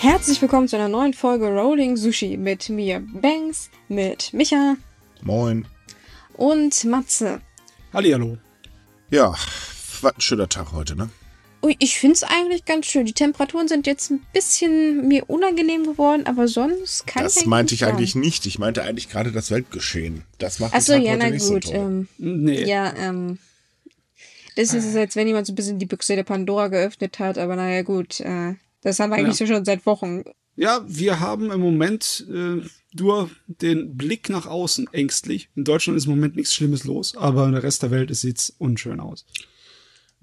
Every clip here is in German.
Herzlich willkommen zu einer neuen Folge Rolling Sushi mit mir, Banks, mit Micha Moin. und Matze. Hallihallo. Ja, was ein schöner Tag heute, ne? Ui, ich finde es eigentlich ganz schön. Die Temperaturen sind jetzt ein bisschen mir unangenehm geworden, aber sonst kann Das ich meinte ich eigentlich sagen. nicht. Ich meinte eigentlich gerade das Weltgeschehen. Das macht Achso, Tag ja, heute na nicht gut. so ähm, Nee. ja, ähm. Das ist es, als wenn jemand so ein bisschen die Büchse der Pandora geöffnet hat, aber naja, gut. Äh, das haben wir eigentlich so schon seit Wochen. Ja, wir haben im Moment äh, nur den Blick nach außen ängstlich. In Deutschland ist im Moment nichts Schlimmes los, aber in der Rest der Welt sieht es unschön aus.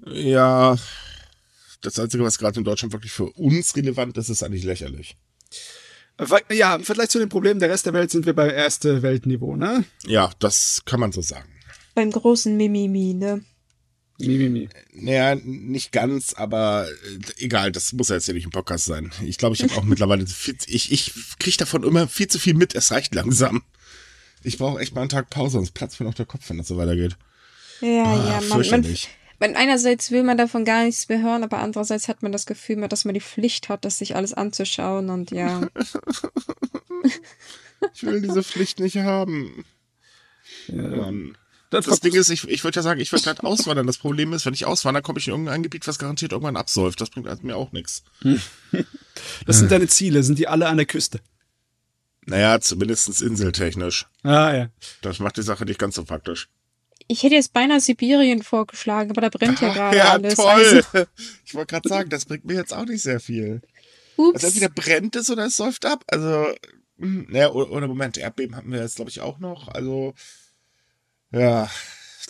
Ja, das Einzige, was gerade in Deutschland wirklich für uns relevant ist, ist eigentlich lächerlich. Ja, im Vergleich zu den Problemen der Rest der Welt sind wir bei erste Weltniveau, ne? Ja, das kann man so sagen. Beim großen Mimimi, ne? Mimimi. Naja, nicht ganz, aber äh, egal, das muss ja jetzt ja nicht im Podcast sein. Ich glaube, ich habe auch mittlerweile viel, ich, ich kriege davon immer viel zu viel mit, es reicht langsam. Ich brauche echt mal einen Tag Pause, sonst platzt mir noch der Kopf, wenn das so weitergeht. Ja, Ah, ja, man, man, man, einerseits will man davon gar nichts mehr hören, aber andererseits hat man das Gefühl, dass man die Pflicht hat, das sich alles anzuschauen und ja. Ich will diese Pflicht nicht haben. Ja. Mann. Das, Das Ding ist, ich, ich würde ja sagen, ich würde gerade auswandern. Das Problem ist, wenn ich auswandere, komme ich in irgendein Gebiet, was garantiert irgendwann absäuft. Das bringt mir auch nichts. das sind deine Ziele. Sind die alle an der Küste? Naja, zumindest inseltechnisch. Ah, ja. Das macht die Sache nicht ganz so praktisch. Ich hätte jetzt beinahe Sibirien vorgeschlagen, aber da brennt ja gerade ja, alles. toll. Also, Ich wollte gerade sagen, das bringt mir jetzt auch nicht sehr viel. ups. Also entweder brennt es oder es säuft ab. Also, hm, naja, oder, oder Moment, Erdbeben hatten wir jetzt, glaube ich, auch noch. Also, ja,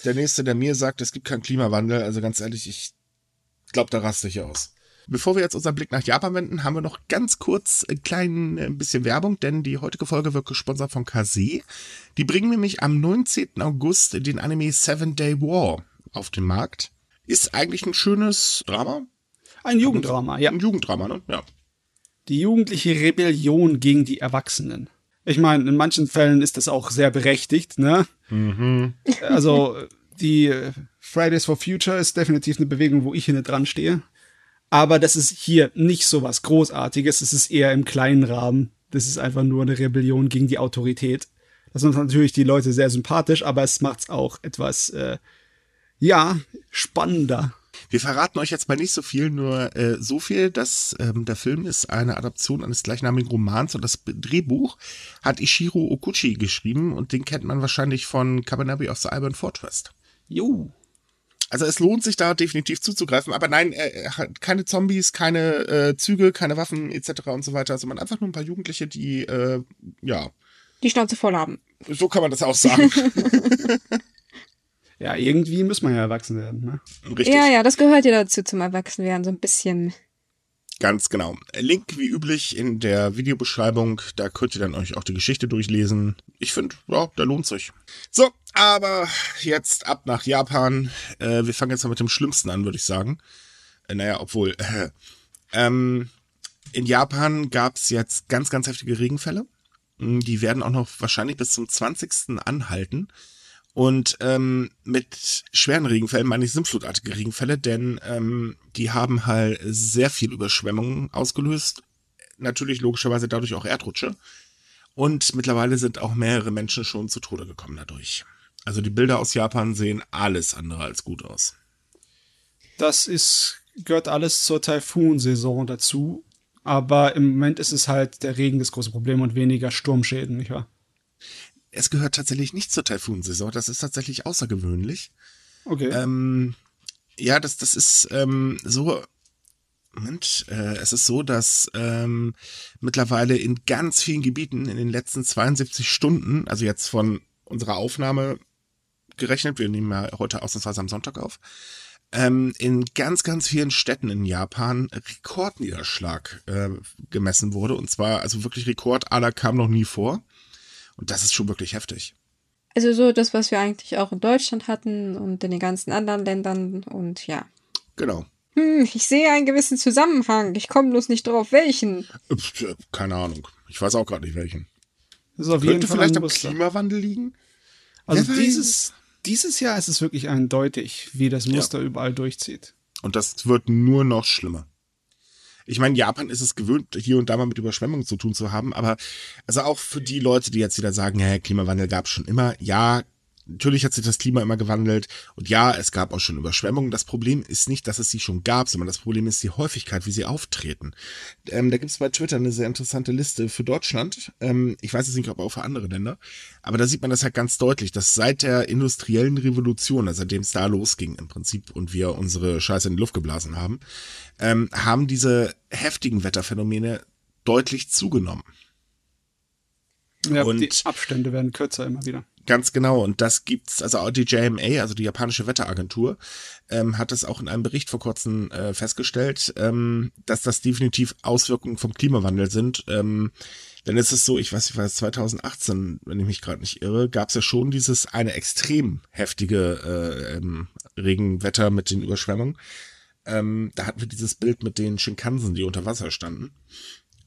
der Nächste, der mir sagt, es gibt keinen Klimawandel, also ganz ehrlich, ich glaube, da raste ich aus. Bevor wir jetzt unseren Blick nach Japan wenden, haben wir noch ganz kurz ein klein äh, bisschen Werbung, denn die heutige Folge wird gesponsert von Kase. Die bringen nämlich am 19. August den Anime Seven Day War auf den Markt. Ist eigentlich ein schönes Drama. Ein Jugenddrama, ja. Ein Jugenddrama, ne? Ja. Die jugendliche Rebellion gegen die Erwachsenen. Ich meine, in manchen Fällen ist das auch sehr berechtigt, ne? Also, die äh, Fridays for Future ist definitiv eine Bewegung, wo ich hinten dran stehe. Aber das ist hier nicht so was Großartiges. Es ist eher im kleinen Rahmen. Das ist einfach nur eine Rebellion gegen die Autorität. Das sind natürlich die Leute sehr sympathisch, aber es macht's auch etwas, äh, ja, spannender. Wir verraten euch jetzt mal nicht so viel, nur äh, so viel, dass ähm, der Film ist eine Adaption eines gleichnamigen Romans und das Drehbuch hat Ishiro Okuchi geschrieben und den kennt man wahrscheinlich von Kabaneri of the Iron Fortress. Jo. Also es lohnt sich da definitiv zuzugreifen, aber nein, äh, er hat keine Zombies, keine äh, Züge, keine Waffen etc. und so weiter, also man einfach nur ein paar Jugendliche, die, äh, ja, die Schnauze voll haben. so kann man das auch sagen. Ja, irgendwie muss man ja erwachsen werden, ne? Richtig. Ja, ja, das gehört ja dazu zum Erwachsenwerden, so ein bisschen. Ganz genau. Link wie üblich in der Videobeschreibung. Da könnt ihr dann euch auch die Geschichte durchlesen. Ich finde, ja, da lohnt sich. So, aber jetzt ab nach Japan. Äh, wir fangen jetzt mal mit dem Schlimmsten an, würde ich sagen. Äh, naja, obwohl. Äh, ähm, in Japan gab es jetzt ganz, ganz heftige Regenfälle. Die werden auch noch wahrscheinlich bis zum 20. anhalten. Und ähm, mit schweren Regenfällen meine ich sintflutartige Regenfälle, denn ähm, die haben halt sehr viel Überschwemmungen ausgelöst. Natürlich logischerweise dadurch auch Erdrutsche. Und mittlerweile sind auch mehrere Menschen schon zu Tode gekommen dadurch. Also die Bilder aus Japan sehen alles andere als gut aus. Das ist, gehört alles zur Taifun-Saison dazu. Aber im Moment ist es halt der Regen das große Problem und weniger Sturmschäden, nicht wahr? Es gehört tatsächlich nicht zur Taifun-Saison. Das ist tatsächlich außergewöhnlich. Okay. Ähm, ja, das, das ist ähm, so. Moment, äh, es ist so, dass ähm, mittlerweile in ganz vielen Gebieten in den letzten 72 Stunden, also jetzt von unserer Aufnahme gerechnet, wir nehmen ja heute ausnahmsweise am Sonntag auf, ähm, in ganz, ganz vielen Städten in Japan Rekordniederschlag äh, gemessen wurde. Und zwar, also wirklich Rekord aller kam noch nie vor. Und das ist schon wirklich heftig. Also so das, was wir eigentlich auch in Deutschland hatten und in den ganzen anderen Ländern und ja. Genau. Hm, ich sehe einen gewissen Zusammenhang. Ich komme bloß nicht drauf, welchen. Äh, Keine Ahnung. Ich weiß auch gerade nicht welchen. das ist auf jeden Könnte vielleicht am. Klimawandel liegen? Also weiß. dieses, dieses Jahr ist es wirklich eindeutig, wie das Muster überall durchzieht. Und das wird nur noch schlimmer. Ich meine, Japan ist es gewöhnt, hier und da mal mit Überschwemmungen zu tun zu haben, aber also auch für die Leute, die jetzt wieder sagen, ja, Klimawandel gab es schon immer, ja, Natürlich hat sich das Klima immer gewandelt und ja, es gab auch schon Überschwemmungen. Das Problem ist nicht, dass es sie schon gab, sondern das Problem ist die Häufigkeit, wie sie auftreten. Ähm, da gibt es bei Twitter eine sehr interessante Liste für Deutschland. Ähm, ich weiß jetzt nicht, ob auch für andere Länder, aber da sieht man das halt ganz deutlich, dass seit der industriellen Revolution, also seitdem es da losging im Prinzip und wir unsere Scheiße in die Luft geblasen haben, ähm, haben diese heftigen Wetterphänomene deutlich zugenommen. Ja, und die Abstände werden kürzer immer wieder. Ganz genau. Und das gibt's, also auch die JMA, also die japanische Wetteragentur, ähm, hat es auch in einem Bericht vor kurzem äh, festgestellt, ähm, dass das definitiv Auswirkungen vom Klimawandel sind. Ähm, denn es ist so, ich weiß, ich weiß, 2018, wenn ich mich gerade nicht irre, gab es ja schon dieses eine extrem heftige äh, ähm, Regenwetter mit den Überschwemmungen. Ähm, da hatten wir dieses Bild mit den Shinkansen, die unter Wasser standen.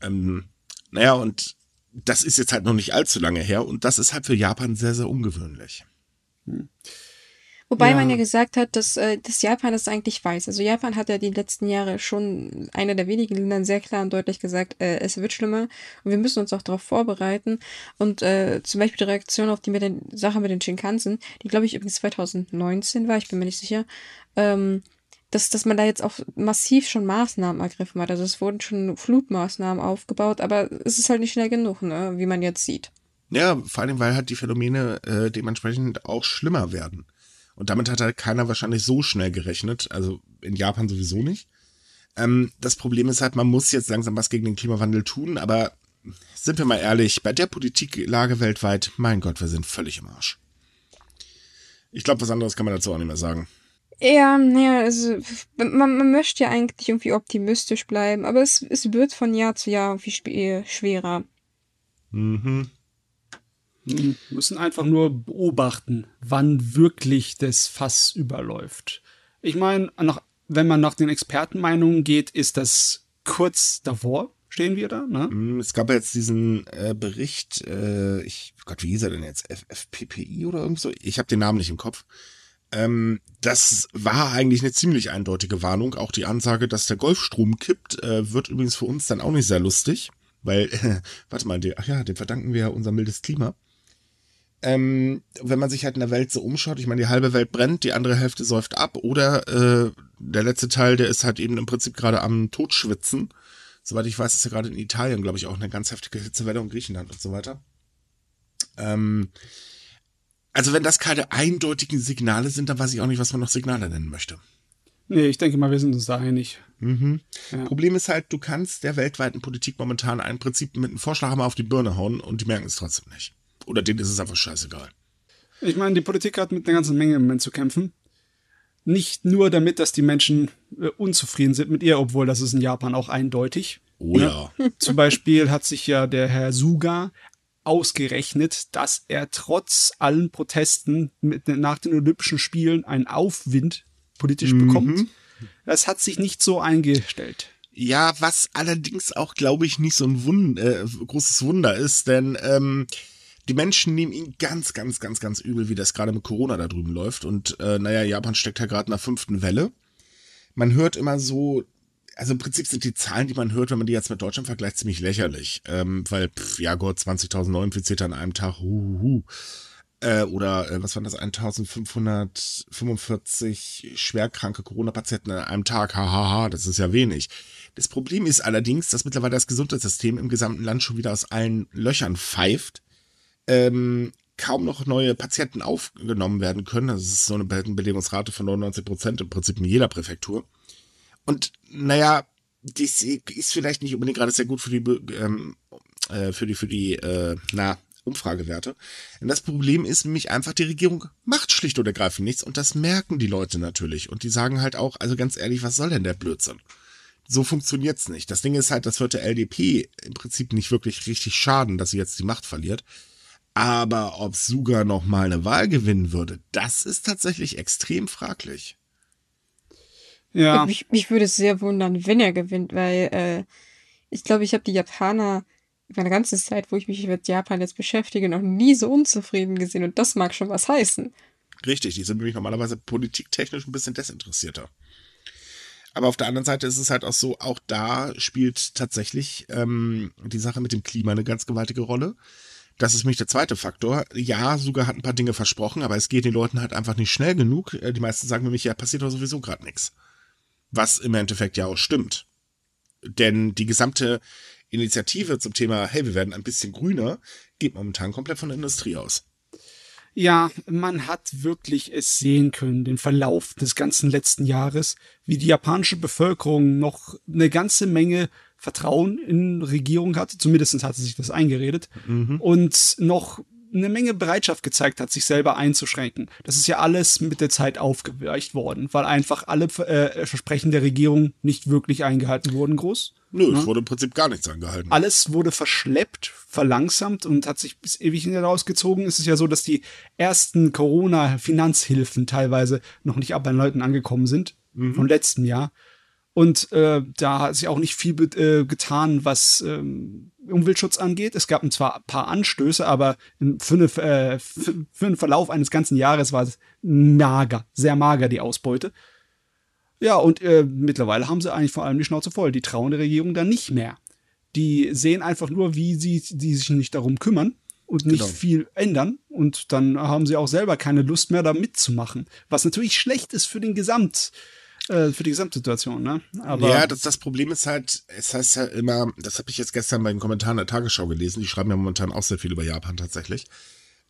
Ähm, naja, und das ist jetzt halt noch nicht allzu lange her und das ist halt für Japan sehr, sehr ungewöhnlich. Hm. Wobei ja. man ja gesagt hat, dass, äh, dass Japan das eigentlich weiß. Also Japan hat ja die letzten Jahre schon einer der wenigen Länder sehr klar und deutlich gesagt, äh, es wird schlimmer und wir müssen uns auch darauf vorbereiten. Und äh, zum Beispiel die Reaktion auf die mit den Sache mit den Shinkansen, die glaube ich übrigens 2019 war, ich bin mir nicht sicher, ähm, dass, dass man da jetzt auch massiv schon Maßnahmen ergriffen hat. Also es wurden schon Flutmaßnahmen aufgebaut, aber es ist halt nicht schnell genug, ne, wie man jetzt sieht. Ja, vor allem, weil halt die Phänomene äh, dementsprechend auch schlimmer werden. Und damit hat halt keiner wahrscheinlich so schnell gerechnet, also in Japan sowieso nicht. Ähm, das Problem ist halt, man muss jetzt langsam was gegen den Klimawandel tun, aber sind wir mal ehrlich, bei der Politiklage weltweit, mein Gott, wir sind völlig im Arsch. Ich glaube, was anderes kann man dazu auch nicht mehr sagen. Ja, naja, also man, man möchte ja eigentlich irgendwie optimistisch bleiben, aber es, es wird von Jahr zu Jahr irgendwie schwerer. Mhm. Wir müssen einfach nur beobachten, wann wirklich das Fass überläuft. Ich meine, wenn man nach den Expertenmeinungen geht, ist das kurz davor, stehen wir da. Ne? Mhm, es gab jetzt diesen äh, Bericht, äh, ich Gott, wie hieß er denn jetzt? FFPPI oder irgend so? Ich habe den Namen nicht im Kopf. Ähm, das war eigentlich eine ziemlich eindeutige Warnung. Auch die Ansage, dass der Golfstrom kippt, äh, wird übrigens für uns dann auch nicht sehr lustig. Weil, äh, warte mal, der, ach ja, dem verdanken wir ja unser mildes Klima. Ähm, wenn man sich halt in der Welt so umschaut, ich meine, die halbe Welt brennt, die andere Hälfte säuft ab oder äh, der letzte Teil, der ist halt eben im Prinzip gerade am Totschwitzen. Soweit ich weiß, ist ja gerade in Italien, glaube ich, auch eine ganz heftige Hitzewelle und Griechenland und so weiter. Ähm, also wenn das keine eindeutigen Signale sind, dann weiß ich auch nicht, was man noch Signale nennen möchte. Nee, ich denke mal, wir sind uns da einig. Mhm. Ja. Problem ist halt, du kannst der weltweiten Politik momentan ein Prinzip mit einem Vorschlaghammer auf die Birne hauen und die merken es trotzdem nicht. Oder denen ist es einfach scheißegal. Ich meine, die Politik hat mit einer ganzen Menge im Moment zu kämpfen. Nicht nur damit, dass die Menschen äh, unzufrieden sind mit ihr, obwohl das ist in Japan auch eindeutig. Oh ja. ja. Zum Beispiel hat sich ja der Herr Suga ausgerechnet, dass er trotz allen Protesten mit, nach den Olympischen Spielen einen Aufwind politisch mhm. bekommt. Das hat sich nicht so eingestellt. Ja, was allerdings auch, glaube ich, nicht so ein Wund äh, großes Wunder ist, denn ähm, die Menschen nehmen ihn ganz, ganz, ganz, ganz übel, wie das gerade mit Corona da drüben läuft. Und äh, naja, Japan steckt ja gerade in der fünften Welle. Man hört immer so, also im Prinzip sind die Zahlen, die man hört, wenn man die jetzt mit Deutschland vergleicht, ziemlich lächerlich. Ähm, weil, pff, ja Gott, 20.000 Neuinfizierte an einem Tag, huhuhu. Äh, oder äh, was waren das, 1545 schwerkranke Corona-Patienten an einem Tag, hahaha, das ist ja wenig. Das Problem ist allerdings, dass mittlerweile das Gesundheitssystem im gesamten Land schon wieder aus allen Löchern pfeift. Ähm, kaum noch neue Patienten aufgenommen werden können. Das ist so eine Belegungsrate von 99 Prozent im Prinzip in jeder Präfektur. Und naja, das ist vielleicht nicht unbedingt gerade sehr gut für die, ähm, äh, für die, für die, äh, na, Umfragewerte. Und das Problem ist nämlich einfach, die Regierung macht schlicht und ergreifend nichts und das merken die Leute natürlich. Und die sagen halt auch, also ganz ehrlich, was soll denn der Blödsinn? So funktioniert's nicht. Das Ding ist halt, das wird der LDP im Prinzip nicht wirklich richtig schaden, dass sie jetzt die Macht verliert. Aber ob Suga noch mal eine Wahl gewinnen würde, das ist tatsächlich extrem fraglich. Ja. Mich, mich würde es sehr wundern, wenn er gewinnt, weil äh, ich glaube, ich habe die Japaner meine ganze Zeit, wo ich mich mit Japan jetzt beschäftige, noch nie so unzufrieden gesehen und das mag schon was heißen. Richtig, die sind nämlich normalerweise politiktechnisch ein bisschen desinteressierter. Aber auf der anderen Seite ist es halt auch so, auch da spielt tatsächlich ähm, die Sache mit dem Klima eine ganz gewaltige Rolle. Das ist nämlich der zweite Faktor. Ja, sogar hat ein paar Dinge versprochen, aber es geht den Leuten halt einfach nicht schnell genug. Äh, die meisten sagen nämlich, ja, passiert doch sowieso gerade nichts. Was im Endeffekt ja auch stimmt. Denn die gesamte Initiative zum Thema, hey, wir werden ein bisschen grüner, geht momentan komplett von der Industrie aus. Ja, man hat wirklich es sehen können, den Verlauf des ganzen letzten Jahres, wie die japanische Bevölkerung noch eine ganze Menge Vertrauen in Regierung hatte, zumindest hat sie sich das eingeredet, mhm. und noch eine Menge Bereitschaft gezeigt hat, sich selber einzuschränken. Das ist ja alles mit der Zeit aufgeweicht worden, weil einfach alle äh, Versprechen der Regierung nicht wirklich eingehalten wurden, groß. Nö, es wurde im Prinzip gar nichts eingehalten. Alles wurde verschleppt, verlangsamt und hat sich bis ewig hinausgezogen. Es ist ja so, dass die ersten Corona-Finanzhilfen teilweise noch nicht ab bei den Leuten angekommen sind, mhm. vom letzten Jahr. Und äh, da hat sich auch nicht viel äh, getan, was ähm, Umweltschutz angeht. Es gab zwar ein paar Anstöße, aber für, eine, äh, für, für einen Verlauf eines ganzen Jahres war es mager, sehr mager die Ausbeute. Ja, und äh, mittlerweile haben sie eigentlich vor allem die Schnauze voll. Die trauen der Regierung dann nicht mehr. Die sehen einfach nur, wie sie die sich nicht darum kümmern und nicht genau. viel ändern. Und dann haben sie auch selber keine Lust mehr, da mitzumachen. Was natürlich schlecht ist für den Gesamt, äh, für die Gesamtsituation, ne? Aber ja, das, das Problem ist halt, es heißt ja immer, das habe ich jetzt gestern bei den Kommentaren der Tagesschau gelesen, die schreiben ja momentan auch sehr viel über Japan tatsächlich.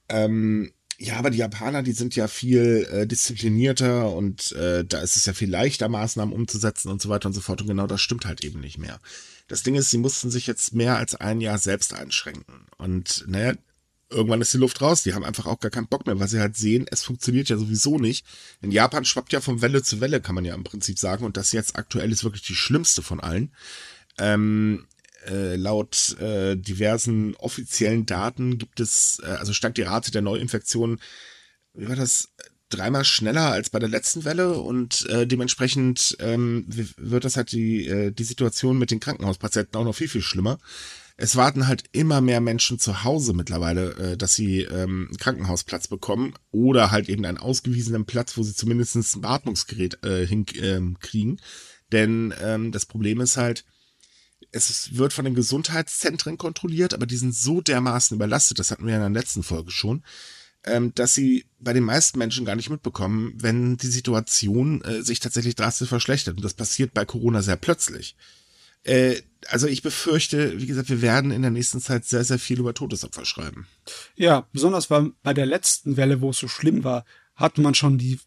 Ähm, ja, aber die Japaner, die sind ja viel äh, disziplinierter und äh, da ist es ja viel leichter, Maßnahmen umzusetzen und so weiter und so fort. Und genau das stimmt halt eben nicht mehr. Das Ding ist, sie mussten sich jetzt mehr als ein Jahr selbst einschränken. Und naja, irgendwann ist die Luft raus. Die haben einfach auch gar keinen Bock mehr, weil sie halt sehen, es funktioniert ja sowieso nicht. In Japan schwappt ja von Welle zu Welle, kann man ja im Prinzip sagen. Und das jetzt aktuell ist wirklich die schlimmste von allen. Ähm, äh, laut äh, diversen offiziellen Daten gibt es, äh, also steigt die Rate der Neuinfektionen, wie war das, dreimal schneller als bei der letzten Welle und äh, dementsprechend ähm, wird das halt die, äh, die Situation mit den Krankenhauspatienten auch noch viel, viel schlimmer es warten halt immer mehr Menschen zu Hause mittlerweile, äh, dass sie ähm, Krankenhausplatz bekommen oder halt eben einen ausgewiesenen Platz, wo sie zumindest ein Beatmungsgerät äh, hinkriegen. Ähm, Denn ähm, das Problem ist halt, es wird von den Gesundheitszentren kontrolliert, aber die sind so dermaßen überlastet, das hatten wir ja in der letzten Folge schon, ähm, dass sie bei den meisten Menschen gar nicht mitbekommen, wenn die Situation äh, sich tatsächlich drastisch verschlechtert. Und das passiert bei Corona sehr plötzlich. Äh, also ich befürchte, wie gesagt, wir werden in der nächsten Zeit sehr, sehr viel über Todesopfer schreiben. Ja, besonders weil bei der letzten Welle, wo es so schlimm war, hat man schon die,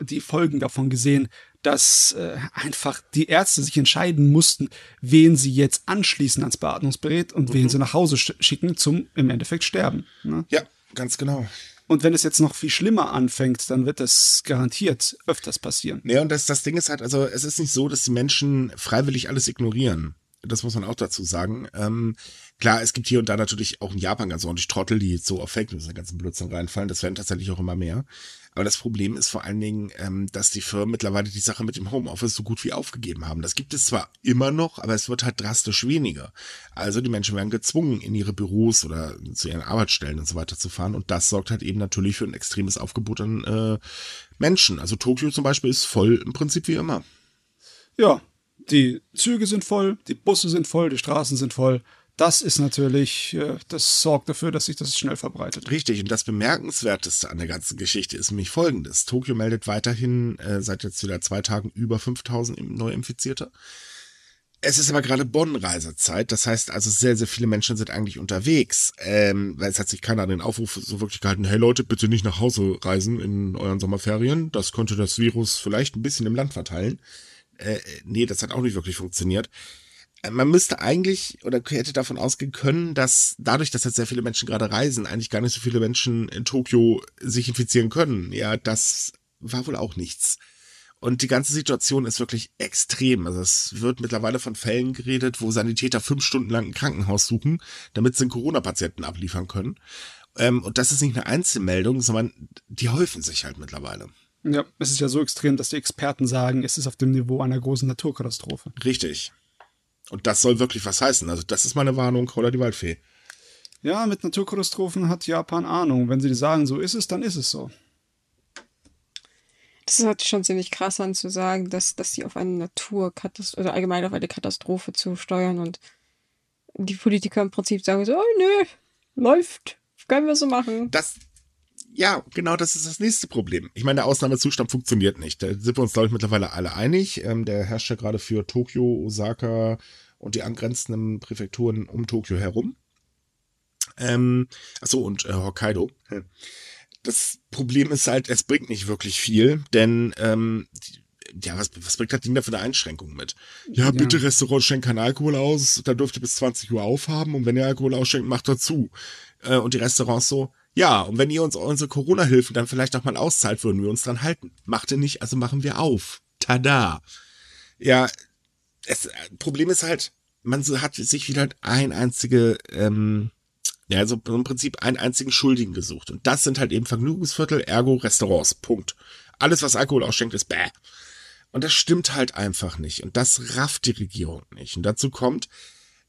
die Folgen davon gesehen, dass äh, einfach die Ärzte sich entscheiden mussten, wen sie jetzt anschließen ans Beatmungsgerät und mhm. wen sie nach Hause schicken zum im Endeffekt sterben. Ne? Ja, ganz genau. Und wenn es jetzt noch viel schlimmer anfängt, dann wird das garantiert öfters passieren. Ja, und das, das Ding ist halt, also es ist nicht so, dass die Menschen freiwillig alles ignorieren. Das muss man auch dazu sagen. Ähm, klar, es gibt hier und da natürlich auch in Japan ganz ordentlich Trottel, die so auf Fake News den ganzen Blödsinn reinfallen. Das werden tatsächlich auch immer mehr. Aber das Problem ist vor allen Dingen, ähm, dass die Firmen mittlerweile die Sache mit dem Homeoffice so gut wie aufgegeben haben. Das gibt es zwar immer noch, aber es wird halt drastisch weniger. Also die Menschen werden gezwungen, in ihre Büros oder zu ihren Arbeitsstellen und so weiter zu fahren. Und das sorgt halt eben natürlich für ein extremes Aufgebot an äh, Menschen. Also Tokio zum Beispiel ist voll im Prinzip wie immer. Ja, die Züge sind voll, die Busse sind voll, die Straßen sind voll das ist natürlich, äh, das sorgt dafür, dass sich das schnell verbreitet. Richtig, und das Bemerkenswerteste an der ganzen Geschichte ist nämlich folgendes. Tokio meldet weiterhin äh, seit jetzt wieder zwei Tagen über 5000 Neuinfizierte. Es ist aber gerade Bonn-Reisezeit, das heißt also sehr, sehr viele Menschen sind eigentlich unterwegs, ähm, weil es hat sich keiner an den Aufruf so wirklich gehalten, hey Leute, bitte nicht nach Hause reisen in euren Sommerferien, das könnte das Virus vielleicht ein bisschen im Land verteilen. Äh, nee, das hat auch nicht wirklich funktioniert man müsste eigentlich oder hätte davon ausgehen können, dass dadurch, dass jetzt sehr viele Menschen gerade reisen, eigentlich gar nicht so viele Menschen in Tokio sich infizieren können. Ja, das war wohl auch nichts. Und die ganze Situation ist wirklich extrem. Also es wird mittlerweile von Fällen geredet, wo Sanitäter fünf Stunden lang ein Krankenhaus suchen, damit sie einen Corona-Patienten abliefern können. Ähm, und das ist nicht eine Einzelmeldung, sondern die häufen sich halt mittlerweile. Ja, es ist ja so extrem, dass die Experten sagen, es ist auf dem Niveau einer großen Naturkatastrophe. Richtig. Und das soll wirklich was heißen. Also das ist meine Warnung, oder die Waldfee. Ja, mit Naturkatastrophen hat Japan Ahnung. Wenn sie sagen, so ist es, dann ist es so. Das hört sich schon ziemlich krass an zu sagen, dass, dass sie auf eine Naturkatastrophe, oder allgemein auf eine Katastrophe zu steuern und die Politiker im Prinzip sagen so, oh, nö, läuft, können wir so machen. Das, ja, genau das ist das nächste Problem. Ich meine, der Ausnahmezustand funktioniert nicht. Da sind wir uns, glaube ich, mittlerweile alle einig. Ähm, der herrscht ja gerade für Tokio, Osaka und die angrenzenden Präfekturen um Tokio herum. Ähm, achso, und äh, Hokkaido. Das Problem ist halt, es bringt nicht wirklich viel, denn ähm, ja, was, was bringt das Ding da für eine Einschränkung mit? Ja, ja. bitte Restaurant schenkt keinen Alkohol aus, da dürft ihr bis 20 Uhr aufhaben und wenn ihr Alkohol ausschenkt, macht dazu. Äh, und die Restaurants so, ja, und wenn ihr uns unsere Corona-Hilfen dann vielleicht auch mal auszahlt, würden wir uns dran halten. Macht ihr nicht, also machen wir auf. Tada. Ja, das Problem ist halt, man hat sich wieder ein einzige, ähm, ja, also im Prinzip einen einzigen Schuldigen gesucht. Und das sind halt eben Vergnügungsviertel, ergo Restaurants. Punkt. Alles, was Alkohol ausschenkt, ist bäh. Und das stimmt halt einfach nicht. Und das rafft die Regierung nicht. Und dazu kommt,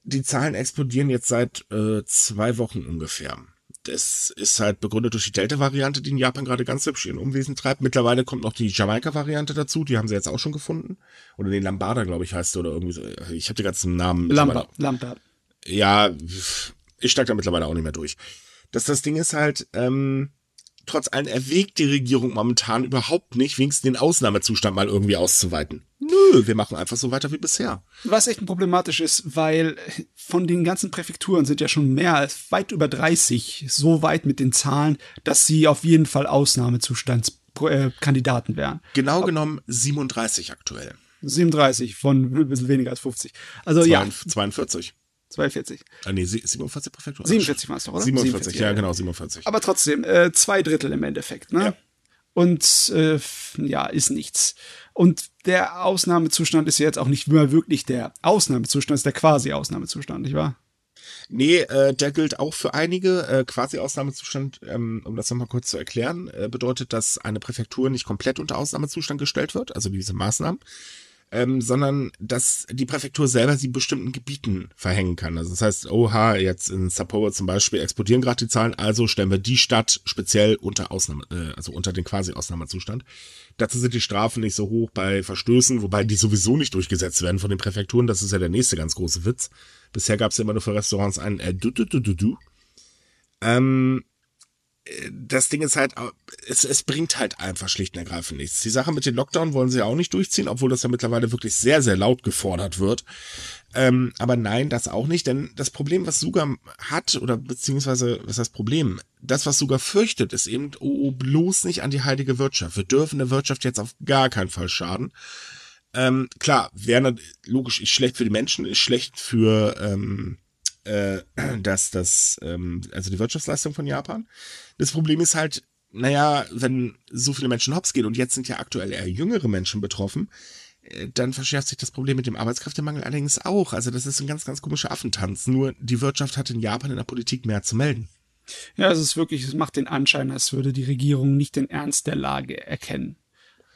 die Zahlen explodieren jetzt seit äh, zwei Wochen ungefähr. Das ist halt begründet durch die Delta-Variante, die in Japan gerade ganz hübsch ihren Umwesen treibt. Mittlerweile kommt noch die Jamaika-Variante dazu, die haben sie jetzt auch schon gefunden. Oder den Lambada, glaube ich, heißt oder irgendwie so. Ich habe die ganzen Namen. Lambda. Lambda. Ja, ich steig da mittlerweile auch nicht mehr durch. Das, das Ding ist halt, ähm, trotz allem erwägt die Regierung momentan überhaupt nicht, wenigstens den Ausnahmezustand mal irgendwie auszuweiten. Nö, wir machen einfach so weiter wie bisher. Was echt problematisch ist, weil von den ganzen Präfekturen sind ja schon mehr als weit über 30 so weit mit den Zahlen, dass sie auf jeden Fall Ausnahmezustandskandidaten wären. Genau genommen 37 aktuell. 37 von ein bisschen weniger als 50. Also 42, ja. 42. 42. Ah, nee, 47 Präfektur. 47 meinst du, oder? 47, 47 ja, genau, 47. Aber trotzdem, äh, zwei Drittel im Endeffekt, ne? Ja. Und äh, ja, ist nichts. Und der Ausnahmezustand ist ja jetzt auch nicht mehr wirklich der Ausnahmezustand, ist der quasi Ausnahmezustand, nicht wahr? Nee, äh, der gilt auch für einige. Äh, quasi Ausnahmezustand, ähm, um das nochmal kurz zu erklären, äh, bedeutet, dass eine Präfektur nicht komplett unter Ausnahmezustand gestellt wird, also diese Maßnahmen, ähm, sondern dass die Präfektur selber sie bestimmten Gebieten verhängen kann. Also das heißt, oha, jetzt in Sapporo zum Beispiel explodieren gerade die Zahlen, also stellen wir die Stadt speziell unter Ausnahme, äh, also unter den quasi Ausnahmezustand. Dazu sind die Strafen nicht so hoch bei Verstößen, wobei die sowieso nicht durchgesetzt werden von den Präfekturen. Das ist ja der nächste ganz große Witz. Bisher gab es ja immer nur für Restaurants ein äh, du, du, du, du, du. Ähm, das Ding ist halt, es, es bringt halt einfach schlicht und ergreifend nichts. Die Sache mit dem Lockdown wollen sie auch nicht durchziehen, obwohl das ja mittlerweile wirklich sehr, sehr laut gefordert wird. Ähm, aber nein, das auch nicht, denn das Problem, was Suga hat, oder beziehungsweise, was das Problem? Das, was Suga fürchtet, ist eben, oh, oh, bloß nicht an die heilige Wirtschaft. Wir dürfen der Wirtschaft jetzt auf gar keinen Fall schaden. Ähm, klar, wäre logisch, ist schlecht für die Menschen, ist schlecht für, ähm, äh, dass das, ähm, also die Wirtschaftsleistung von Japan. Das Problem ist halt, naja, wenn so viele Menschen hops gehen und jetzt sind ja aktuell eher jüngere Menschen betroffen, äh, dann verschärft sich das Problem mit dem Arbeitskräftemangel allerdings auch. Also das ist ein ganz, ganz komischer Affentanz. Nur die Wirtschaft hat in Japan in der Politik mehr zu melden. Ja, es ist wirklich, es macht den Anschein, als würde die Regierung nicht den Ernst der Lage erkennen.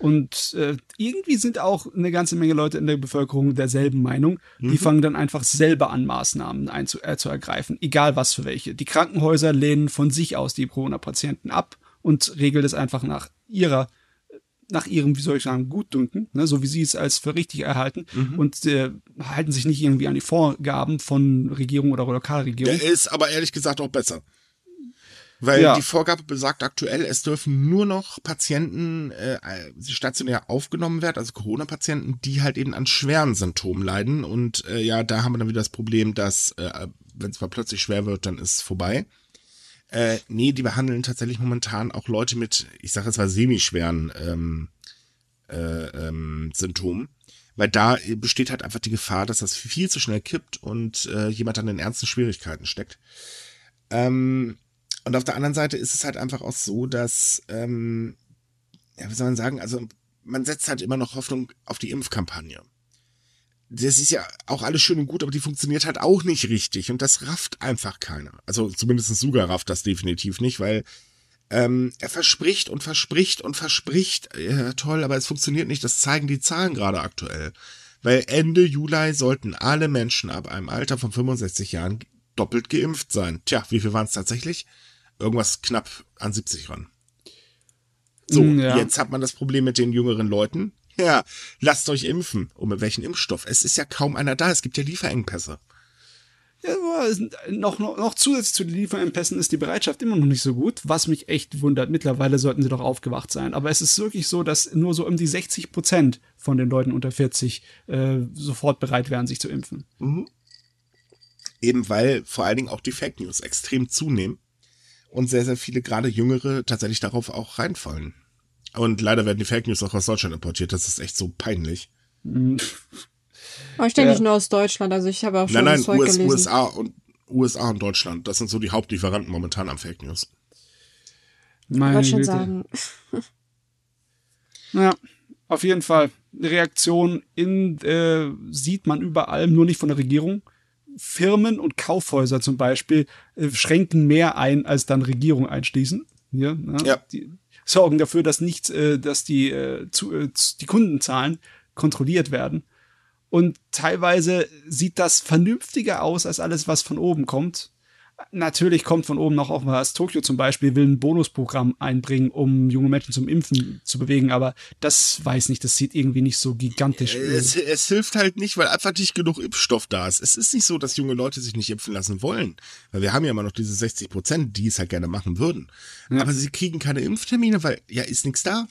Und äh, irgendwie sind auch eine ganze Menge Leute in der Bevölkerung derselben Meinung. Die mhm. fangen dann einfach selber an, Maßnahmen einzu äh, zu ergreifen, egal was für welche. Die Krankenhäuser lehnen von sich aus die Corona-Patienten ab und regeln es einfach nach ihrer nach ihrem, wie soll ich sagen, Gutdünken, ne, so wie sie es als für richtig erhalten mhm. und äh, halten sich nicht irgendwie an die Vorgaben von Regierung oder Lokalregierung. Der ist aber ehrlich gesagt auch besser. Weil ja. die Vorgabe besagt aktuell, es dürfen nur noch Patienten äh, stationär aufgenommen werden, also Corona-Patienten, die halt eben an schweren Symptomen leiden. Und äh, ja, da haben wir dann wieder das Problem, dass, äh, wenn es mal plötzlich schwer wird, dann ist es vorbei. Äh, nee, die behandeln tatsächlich momentan auch Leute mit, ich sage jetzt mal, semischweren ähm, äh, ähm, Symptomen. Weil da besteht halt einfach die Gefahr, dass das viel zu schnell kippt und äh, jemand dann in ernsten Schwierigkeiten steckt. Ähm, und auf der anderen Seite ist es halt einfach auch so, dass, ähm, ja, wie soll man sagen, also man setzt halt immer noch Hoffnung auf die Impfkampagne. Das ist ja auch alles schön und gut, aber die funktioniert halt auch nicht richtig und das rafft einfach keiner. Also zumindest Suga rafft das definitiv nicht, weil ähm, er verspricht und verspricht und verspricht, ja, toll, aber es funktioniert nicht. Das zeigen die Zahlen gerade aktuell. Weil Ende Juli sollten alle Menschen ab einem Alter von 65 Jahren doppelt geimpft sein. Tja, wie viel waren es tatsächlich? Irgendwas knapp an 70 ran. So, mm, ja. jetzt hat man das Problem mit den jüngeren Leuten. Ja, lasst euch impfen. Und mit welchem Impfstoff? Es ist ja kaum einer da. Es gibt ja Lieferengpässe. Ja, noch, noch, noch zusätzlich zu den Lieferengpässen ist die Bereitschaft immer noch nicht so gut, was mich echt wundert. Mittlerweile sollten sie doch aufgewacht sein. Aber es ist wirklich so, dass nur so um die 60 Prozent von den Leuten unter 40 äh, sofort bereit wären, sich zu impfen. Mhm. Eben weil vor allen Dingen auch die Fake News extrem zunehmen und sehr, sehr viele, gerade Jüngere, tatsächlich darauf auch reinfallen. Und leider werden die Fake News auch aus Deutschland importiert. Das ist echt so peinlich. Mhm. Aber ich denke ja. nicht nur aus Deutschland. Also ich habe auch schon nein, nein, Zeug US, gelesen. USA und USA und Deutschland. Das sind so die Hauptlieferanten momentan am Fake News. Meine ich schon sagen. Ja, auf jeden Fall. Reaktion in äh, sieht man überall, nur nicht von der Regierung. Firmen und Kaufhäuser zum Beispiel äh, schränken mehr ein, als dann Regierung einschließen. Hier, ne? ja. Die sorgen dafür, dass nichts, äh, dass die, äh, zu, äh, die Kundenzahlen kontrolliert werden. Und teilweise sieht das vernünftiger aus als alles, was von oben kommt. Natürlich kommt von oben noch auch was. Tokio zum Beispiel will ein Bonusprogramm einbringen, um junge Menschen zum Impfen zu bewegen, aber das weiß nicht, das sieht irgendwie nicht so gigantisch es, es hilft halt nicht, weil einfach nicht genug Impfstoff da ist. Es ist nicht so, dass junge Leute sich nicht impfen lassen wollen, weil wir haben ja immer noch diese 60 Prozent, die es halt gerne machen würden. Ja. Aber sie kriegen keine Impftermine, weil ja ist nichts da.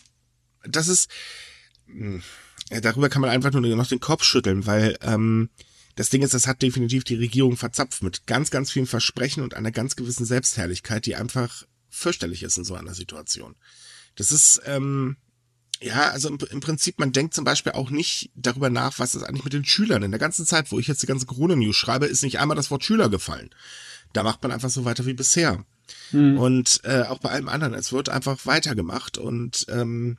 Das ist hm, darüber kann man einfach nur noch den Kopf schütteln, weil ähm, das Ding ist, das hat definitiv die Regierung verzapft mit ganz, ganz vielen Versprechen und einer ganz gewissen Selbstherrlichkeit, die einfach fürchterlich ist in so einer Situation. Das ist, ähm, ja, also im, im, Prinzip, man denkt zum Beispiel auch nicht darüber nach, was ist eigentlich mit den Schülern. In der ganzen Zeit, wo ich jetzt die ganze Corona-News schreibe, ist nicht einmal das Wort Schüler gefallen. Da macht man einfach so weiter wie bisher. Hm. Und äh, auch bei allem anderen, es wird einfach weitergemacht und ähm,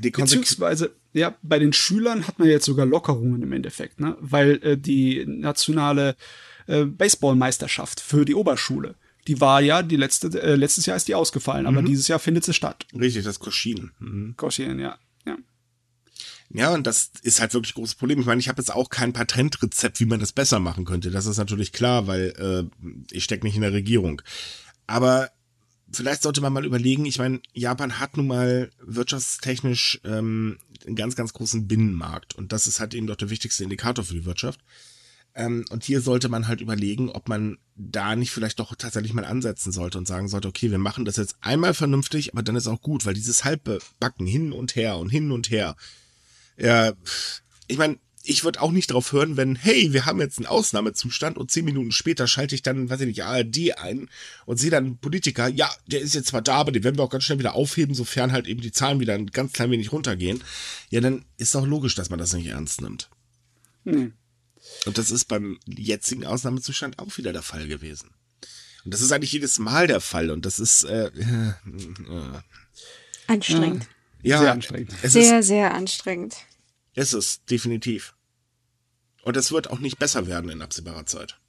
die Beziehungsweise, ja, bei den Schülern hat man jetzt sogar Lockerungen im Endeffekt, ne? Weil äh, die nationale äh, Baseballmeisterschaft für die Oberschule, die war ja, die letzte, äh, letztes Jahr ist die ausgefallen, mhm. aber dieses Jahr findet sie statt. Richtig, das Koschin. Mhm. Koschin, ja. ja. Ja, und das ist halt wirklich ein großes Problem. Ich meine, ich habe jetzt auch kein Patentrezept, wie man das besser machen könnte. Das ist natürlich klar, weil äh, ich stecke nicht in der Regierung. Aber vielleicht sollte man mal überlegen, ich meine, Japan hat nun mal wirtschaftstechnisch ähm, einen ganz, ganz großen Binnenmarkt und das ist halt eben doch der wichtigste Indikator für die Wirtschaft. Ähm, und hier sollte man halt überlegen, ob man da nicht vielleicht doch tatsächlich mal ansetzen sollte und sagen sollte, okay, wir machen das jetzt einmal vernünftig, aber dann ist auch gut, weil dieses halbe Backen hin und her und hin und her, ja, ich meine, ich würde auch nicht drauf hören, wenn, hey, wir haben jetzt einen Ausnahmezustand und zehn Minuten später schalte ich dann, weiß ich nicht, ARD ein und sehe dann einen Politiker, ja, der ist jetzt zwar da, aber den werden wir auch ganz schnell wieder aufheben, sofern halt eben die Zahlen wieder ein ganz klein wenig runtergehen. Ja, dann ist auch logisch, dass man das nicht ernst nimmt. Hm. Und das ist beim jetzigen Ausnahmezustand auch wieder der Fall gewesen. Und das ist eigentlich jedes Mal der Fall und das ist äh, äh, äh. anstrengend. Ja, sehr anstrengend. sehr, sehr anstrengend. Ist es, definitiv. Und es wird auch nicht besser werden in absehbarer Zeit.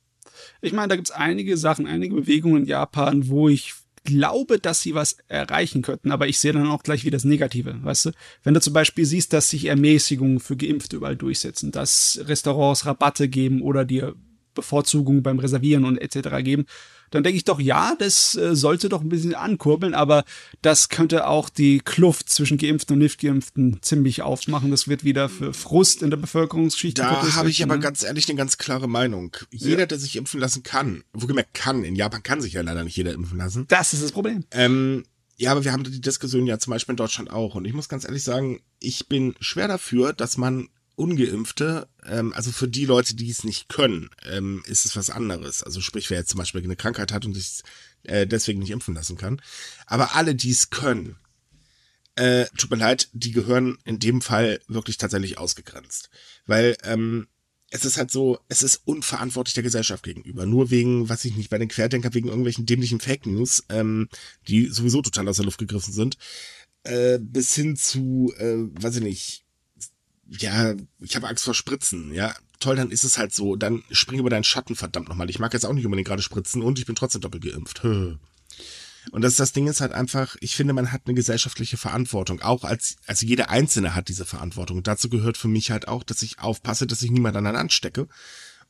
Ich meine, da gibt es einige Sachen, einige Bewegungen in Japan, wo ich glaube, dass sie was erreichen könnten, aber ich sehe dann auch gleich wieder das Negative, weißt du? Wenn du zum Beispiel siehst, dass sich Ermäßigungen für Geimpfte überall durchsetzen, dass Restaurants Rabatte geben oder dir Bevorzugung beim Reservieren und etc. geben, dann denke ich doch, ja, das äh, sollte doch ein bisschen ankurbeln, aber das könnte auch die Kluft zwischen Geimpften und Nicht-Geimpften ziemlich aufmachen. Das wird wieder für Frust in der Bevölkerungsschicht. Da habe ich aber ne? ganz ehrlich eine ganz klare Meinung. Jeder, ja. der sich impfen lassen kann, wohlgemerkt kann, in Japan kann sich ja leider nicht jeder impfen lassen. Das ist das Problem. Ähm, ja, aber wir haben die Diskussion ja zum Beispiel in Deutschland auch. Und ich muss ganz ehrlich sagen, ich bin schwer dafür, dass man Ungeimpfte, ähm, also für die Leute, die es nicht können, ähm, ist es was anderes. Also sprich, wer jetzt zum Beispiel eine Krankheit hat und sich äh, deswegen nicht impfen lassen kann. Aber alle, die es können, äh, tut mir leid, die gehören in dem Fall wirklich tatsächlich ausgegrenzt. Weil ähm, es ist halt so, es ist unverantwortlich der Gesellschaft gegenüber. Nur wegen, was ich nicht, bei den Querdenkern, wegen irgendwelchen dämlichen Fake News, ähm, die sowieso total aus der Luft gegriffen sind, äh, bis hin zu, äh, weiß ich nicht, ja, ich habe Angst vor Spritzen, ja. Toll, dann ist es halt so, dann spring über deinen Schatten, verdammt nochmal. Ich mag jetzt auch nicht unbedingt gerade spritzen und ich bin trotzdem doppelt geimpft. Und das, das Ding ist halt einfach, ich finde, man hat eine gesellschaftliche Verantwortung. Auch als, also jeder Einzelne hat diese Verantwortung. Und dazu gehört für mich halt auch, dass ich aufpasse, dass ich niemand anderen anstecke.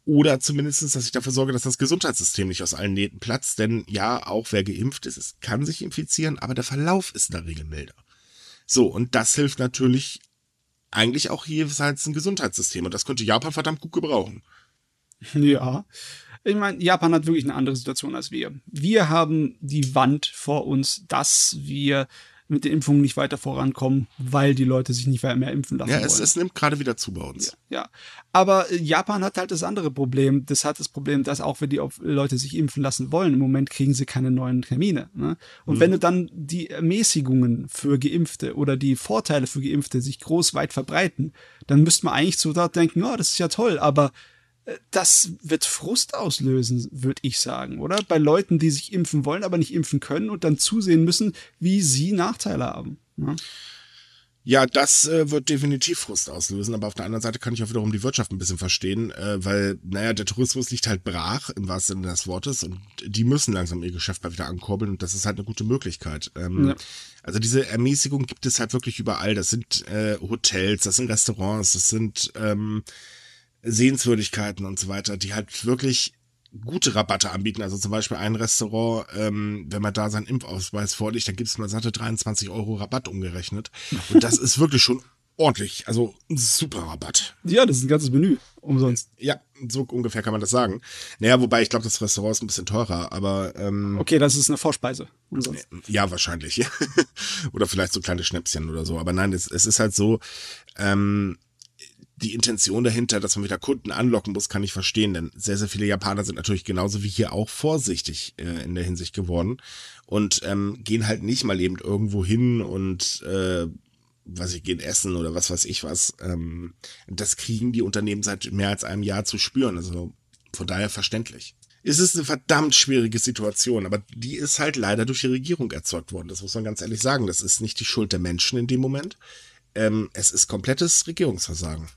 Oder zumindestens, dass ich dafür sorge, dass das Gesundheitssystem nicht aus allen Nähten platzt. Denn ja, auch wer geimpft ist, es kann sich infizieren, aber der Verlauf ist in der Regel milder. So, und das hilft natürlich eigentlich auch jeweils ein Gesundheitssystem. Und das könnte Japan verdammt gut gebrauchen. Ja. Ich meine, Japan hat wirklich eine andere Situation als wir. Wir haben die Wand vor uns, dass wir mit den Impfungen nicht weiter vorankommen, weil die Leute sich nicht mehr impfen lassen ja, wollen. Ja, es, es, nimmt gerade wieder zu bei uns. Ja, ja, aber Japan hat halt das andere Problem. Das hat das Problem, dass auch wenn die Leute sich impfen lassen wollen, im Moment kriegen sie keine neuen Termine. Ne? Und mhm. wenn du dann die Ermäßigungen für Geimpfte oder die Vorteile für Geimpfte sich groß weit verbreiten, dann müsste man eigentlich so dort denken, oh, das ist ja toll, aber das wird Frust auslösen, würde ich sagen, oder? Bei Leuten, die sich impfen wollen, aber nicht impfen können und dann zusehen müssen, wie sie Nachteile haben. Ne? Ja, das äh, wird definitiv Frust auslösen, aber auf der anderen Seite kann ich auch wiederum die Wirtschaft ein bisschen verstehen, äh, weil, naja, der Tourismus liegt halt brach, im wahrsten Sinne des Wortes, und die müssen langsam ihr Geschäft mal wieder ankurbeln und das ist halt eine gute Möglichkeit. Ähm, ja. Also diese Ermäßigung gibt es halt wirklich überall. Das sind äh, Hotels, das sind Restaurants, das sind ähm, Sehenswürdigkeiten und so weiter, die halt wirklich gute Rabatte anbieten. Also zum Beispiel ein Restaurant, ähm, wenn man da seinen Impfausweis vorlegt, dann gibt es mal satte 23 Euro Rabatt umgerechnet. Und das ist wirklich schon ordentlich. Also ein super Rabatt. Ja, das ist ein ganzes Menü umsonst. Ja, so ungefähr kann man das sagen. Naja, wobei ich glaube, das Restaurant ist ein bisschen teurer, aber ähm, Okay, das ist eine Vorspeise. Umsonst. Ja, wahrscheinlich. oder vielleicht so kleine Schnäpschen oder so. Aber nein, es, es ist halt so, ähm, die Intention dahinter, dass man wieder Kunden anlocken muss, kann ich verstehen, denn sehr, sehr viele Japaner sind natürlich genauso wie hier auch vorsichtig äh, in der Hinsicht geworden und ähm, gehen halt nicht mal eben irgendwo hin und äh, was ich gehen essen oder was weiß ich was. Ähm, das kriegen die Unternehmen seit mehr als einem Jahr zu spüren. Also von daher verständlich. Es ist eine verdammt schwierige Situation, aber die ist halt leider durch die Regierung erzeugt worden. Das muss man ganz ehrlich sagen. Das ist nicht die Schuld der Menschen in dem Moment. Ähm, es ist komplettes Regierungsversagen.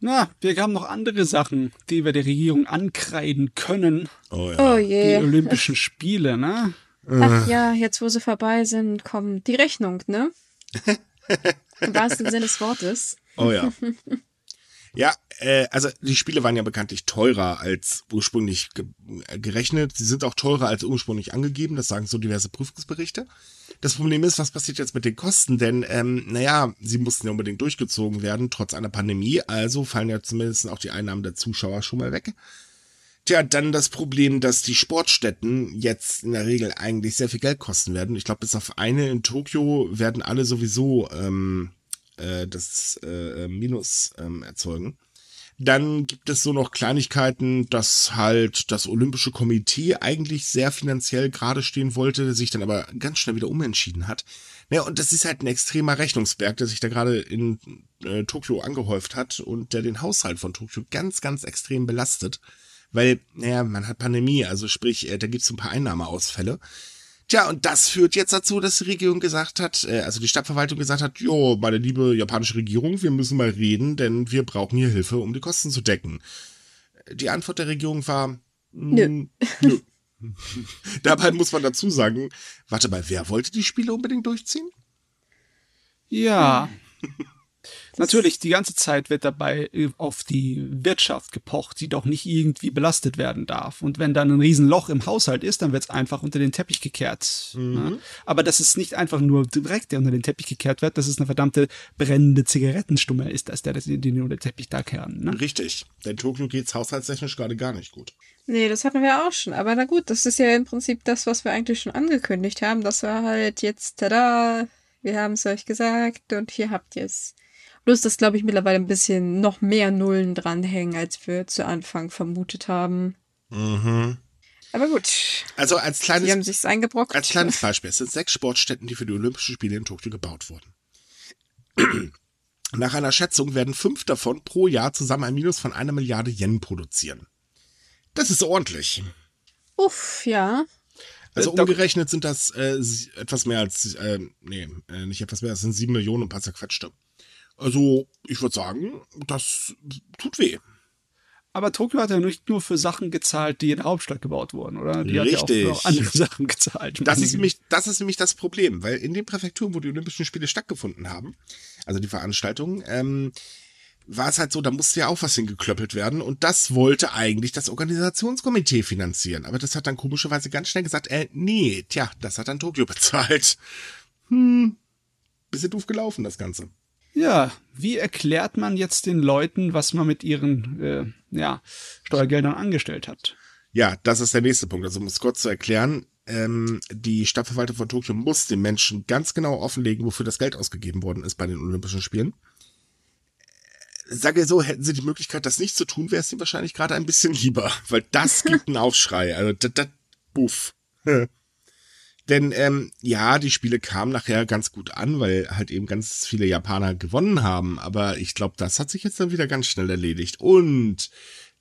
Na, wir haben noch andere Sachen, die wir der Regierung ankreiden können. Oh, ja. oh je. Die Olympischen Spiele, ne? Ach ja, jetzt wo sie vorbei sind, kommt die Rechnung, ne? Im wahrsten Sinne des Wortes. Oh ja. Ja, äh, also die Spiele waren ja bekanntlich teurer als ursprünglich ge gerechnet. Sie sind auch teurer als ursprünglich angegeben, das sagen so diverse Prüfungsberichte. Das Problem ist, was passiert jetzt mit den Kosten? Denn, ähm, naja, sie mussten ja unbedingt durchgezogen werden, trotz einer Pandemie, also fallen ja zumindest auch die Einnahmen der Zuschauer schon mal weg. Tja, dann das Problem, dass die Sportstätten jetzt in der Regel eigentlich sehr viel Geld kosten werden. Ich glaube, bis auf eine in Tokio werden alle sowieso ähm, äh, das äh, Minus ähm, erzeugen. Dann gibt es so noch Kleinigkeiten, dass halt das Olympische Komitee eigentlich sehr finanziell gerade stehen wollte, sich dann aber ganz schnell wieder umentschieden hat. Naja, und das ist halt ein extremer Rechnungsberg, der sich da gerade in äh, Tokio angehäuft hat und der den Haushalt von Tokio ganz, ganz extrem belastet. Weil, naja, man hat Pandemie, also sprich, äh, da gibt es ein paar Einnahmeausfälle. Tja, und das führt jetzt dazu, dass die Regierung gesagt hat, äh, also die Stadtverwaltung gesagt hat, jo, meine liebe japanische Regierung, wir müssen mal reden, denn wir brauchen hier Hilfe, um die Kosten zu decken. Die Antwort der Regierung war, nö. Mm, nö. Dabei muss man dazu sagen, warte mal, wer wollte die Spiele unbedingt durchziehen? Ja. Natürlich, die ganze Zeit wird dabei äh, auf die Wirtschaft gepocht, die doch nicht irgendwie belastet werden darf. Und wenn dann ein Riesenloch im Haushalt ist, dann wird es einfach unter den Teppich gekehrt. Mhm. Ne? Aber dass es nicht einfach nur direkt der unter den Teppich gekehrt wird, dass es eine verdammte brennende Zigarettenstumme ist, dass der den unter den Teppich da kehren. Ne? Richtig. Denn Tokio geht's haushaltstechnisch gerade gar nicht gut. Nee, das hatten wir auch schon. Aber na gut, das ist ja im Prinzip das, was wir eigentlich schon angekündigt haben. Das war halt jetzt, tada, wir haben es euch gesagt und hier habt ihr es. Bloß, dass, glaube ich, mittlerweile ein bisschen noch mehr Nullen dranhängen, als wir zu Anfang vermutet haben. Mhm. Aber gut. Also als kleines, Sie haben sich's eingebrockt. Als kleines Beispiel. Es sind sechs Sportstätten, die für die Olympischen Spiele in Tokio gebaut wurden. Nach einer Schätzung werden fünf davon pro Jahr zusammen ein Minus von einer Milliarde Yen produzieren. Das ist ordentlich. Uff, ja. Also äh, umgerechnet sind das äh, etwas mehr als, äh, nee, äh, nicht etwas mehr, das sind sieben Millionen und ein paar zerquetschte. Also, ich würde sagen, das tut weh. Aber Tokio hat ja nicht nur für Sachen gezahlt, die in der Hauptstadt gebaut wurden, oder? Die Richtig. hat ja auch für andere Sachen gezahlt. Das ist, nämlich, das ist nämlich das Problem, weil in den Präfekturen, wo die Olympischen Spiele stattgefunden haben, also die Veranstaltungen, ähm, war es halt so, da musste ja auch was hingeklöppelt werden und das wollte eigentlich das Organisationskomitee finanzieren. Aber das hat dann komischerweise ganz schnell gesagt, äh, nee, tja, das hat dann Tokio bezahlt. Hm, bisschen doof gelaufen, das Ganze. Ja, wie erklärt man jetzt den Leuten, was man mit ihren äh, ja, Steuergeldern angestellt hat? Ja, das ist der nächste Punkt. Also um es kurz zu erklären, ähm, die Stadtverwaltung von Tokio muss den Menschen ganz genau offenlegen, wofür das Geld ausgegeben worden ist bei den Olympischen Spielen. Sage so, hätten sie die Möglichkeit, das nicht zu tun, wäre es ihnen wahrscheinlich gerade ein bisschen lieber, weil das gibt einen Aufschrei. Also, das, das, buff. Denn ähm, ja, die Spiele kamen nachher ganz gut an, weil halt eben ganz viele Japaner gewonnen haben. Aber ich glaube, das hat sich jetzt dann wieder ganz schnell erledigt. Und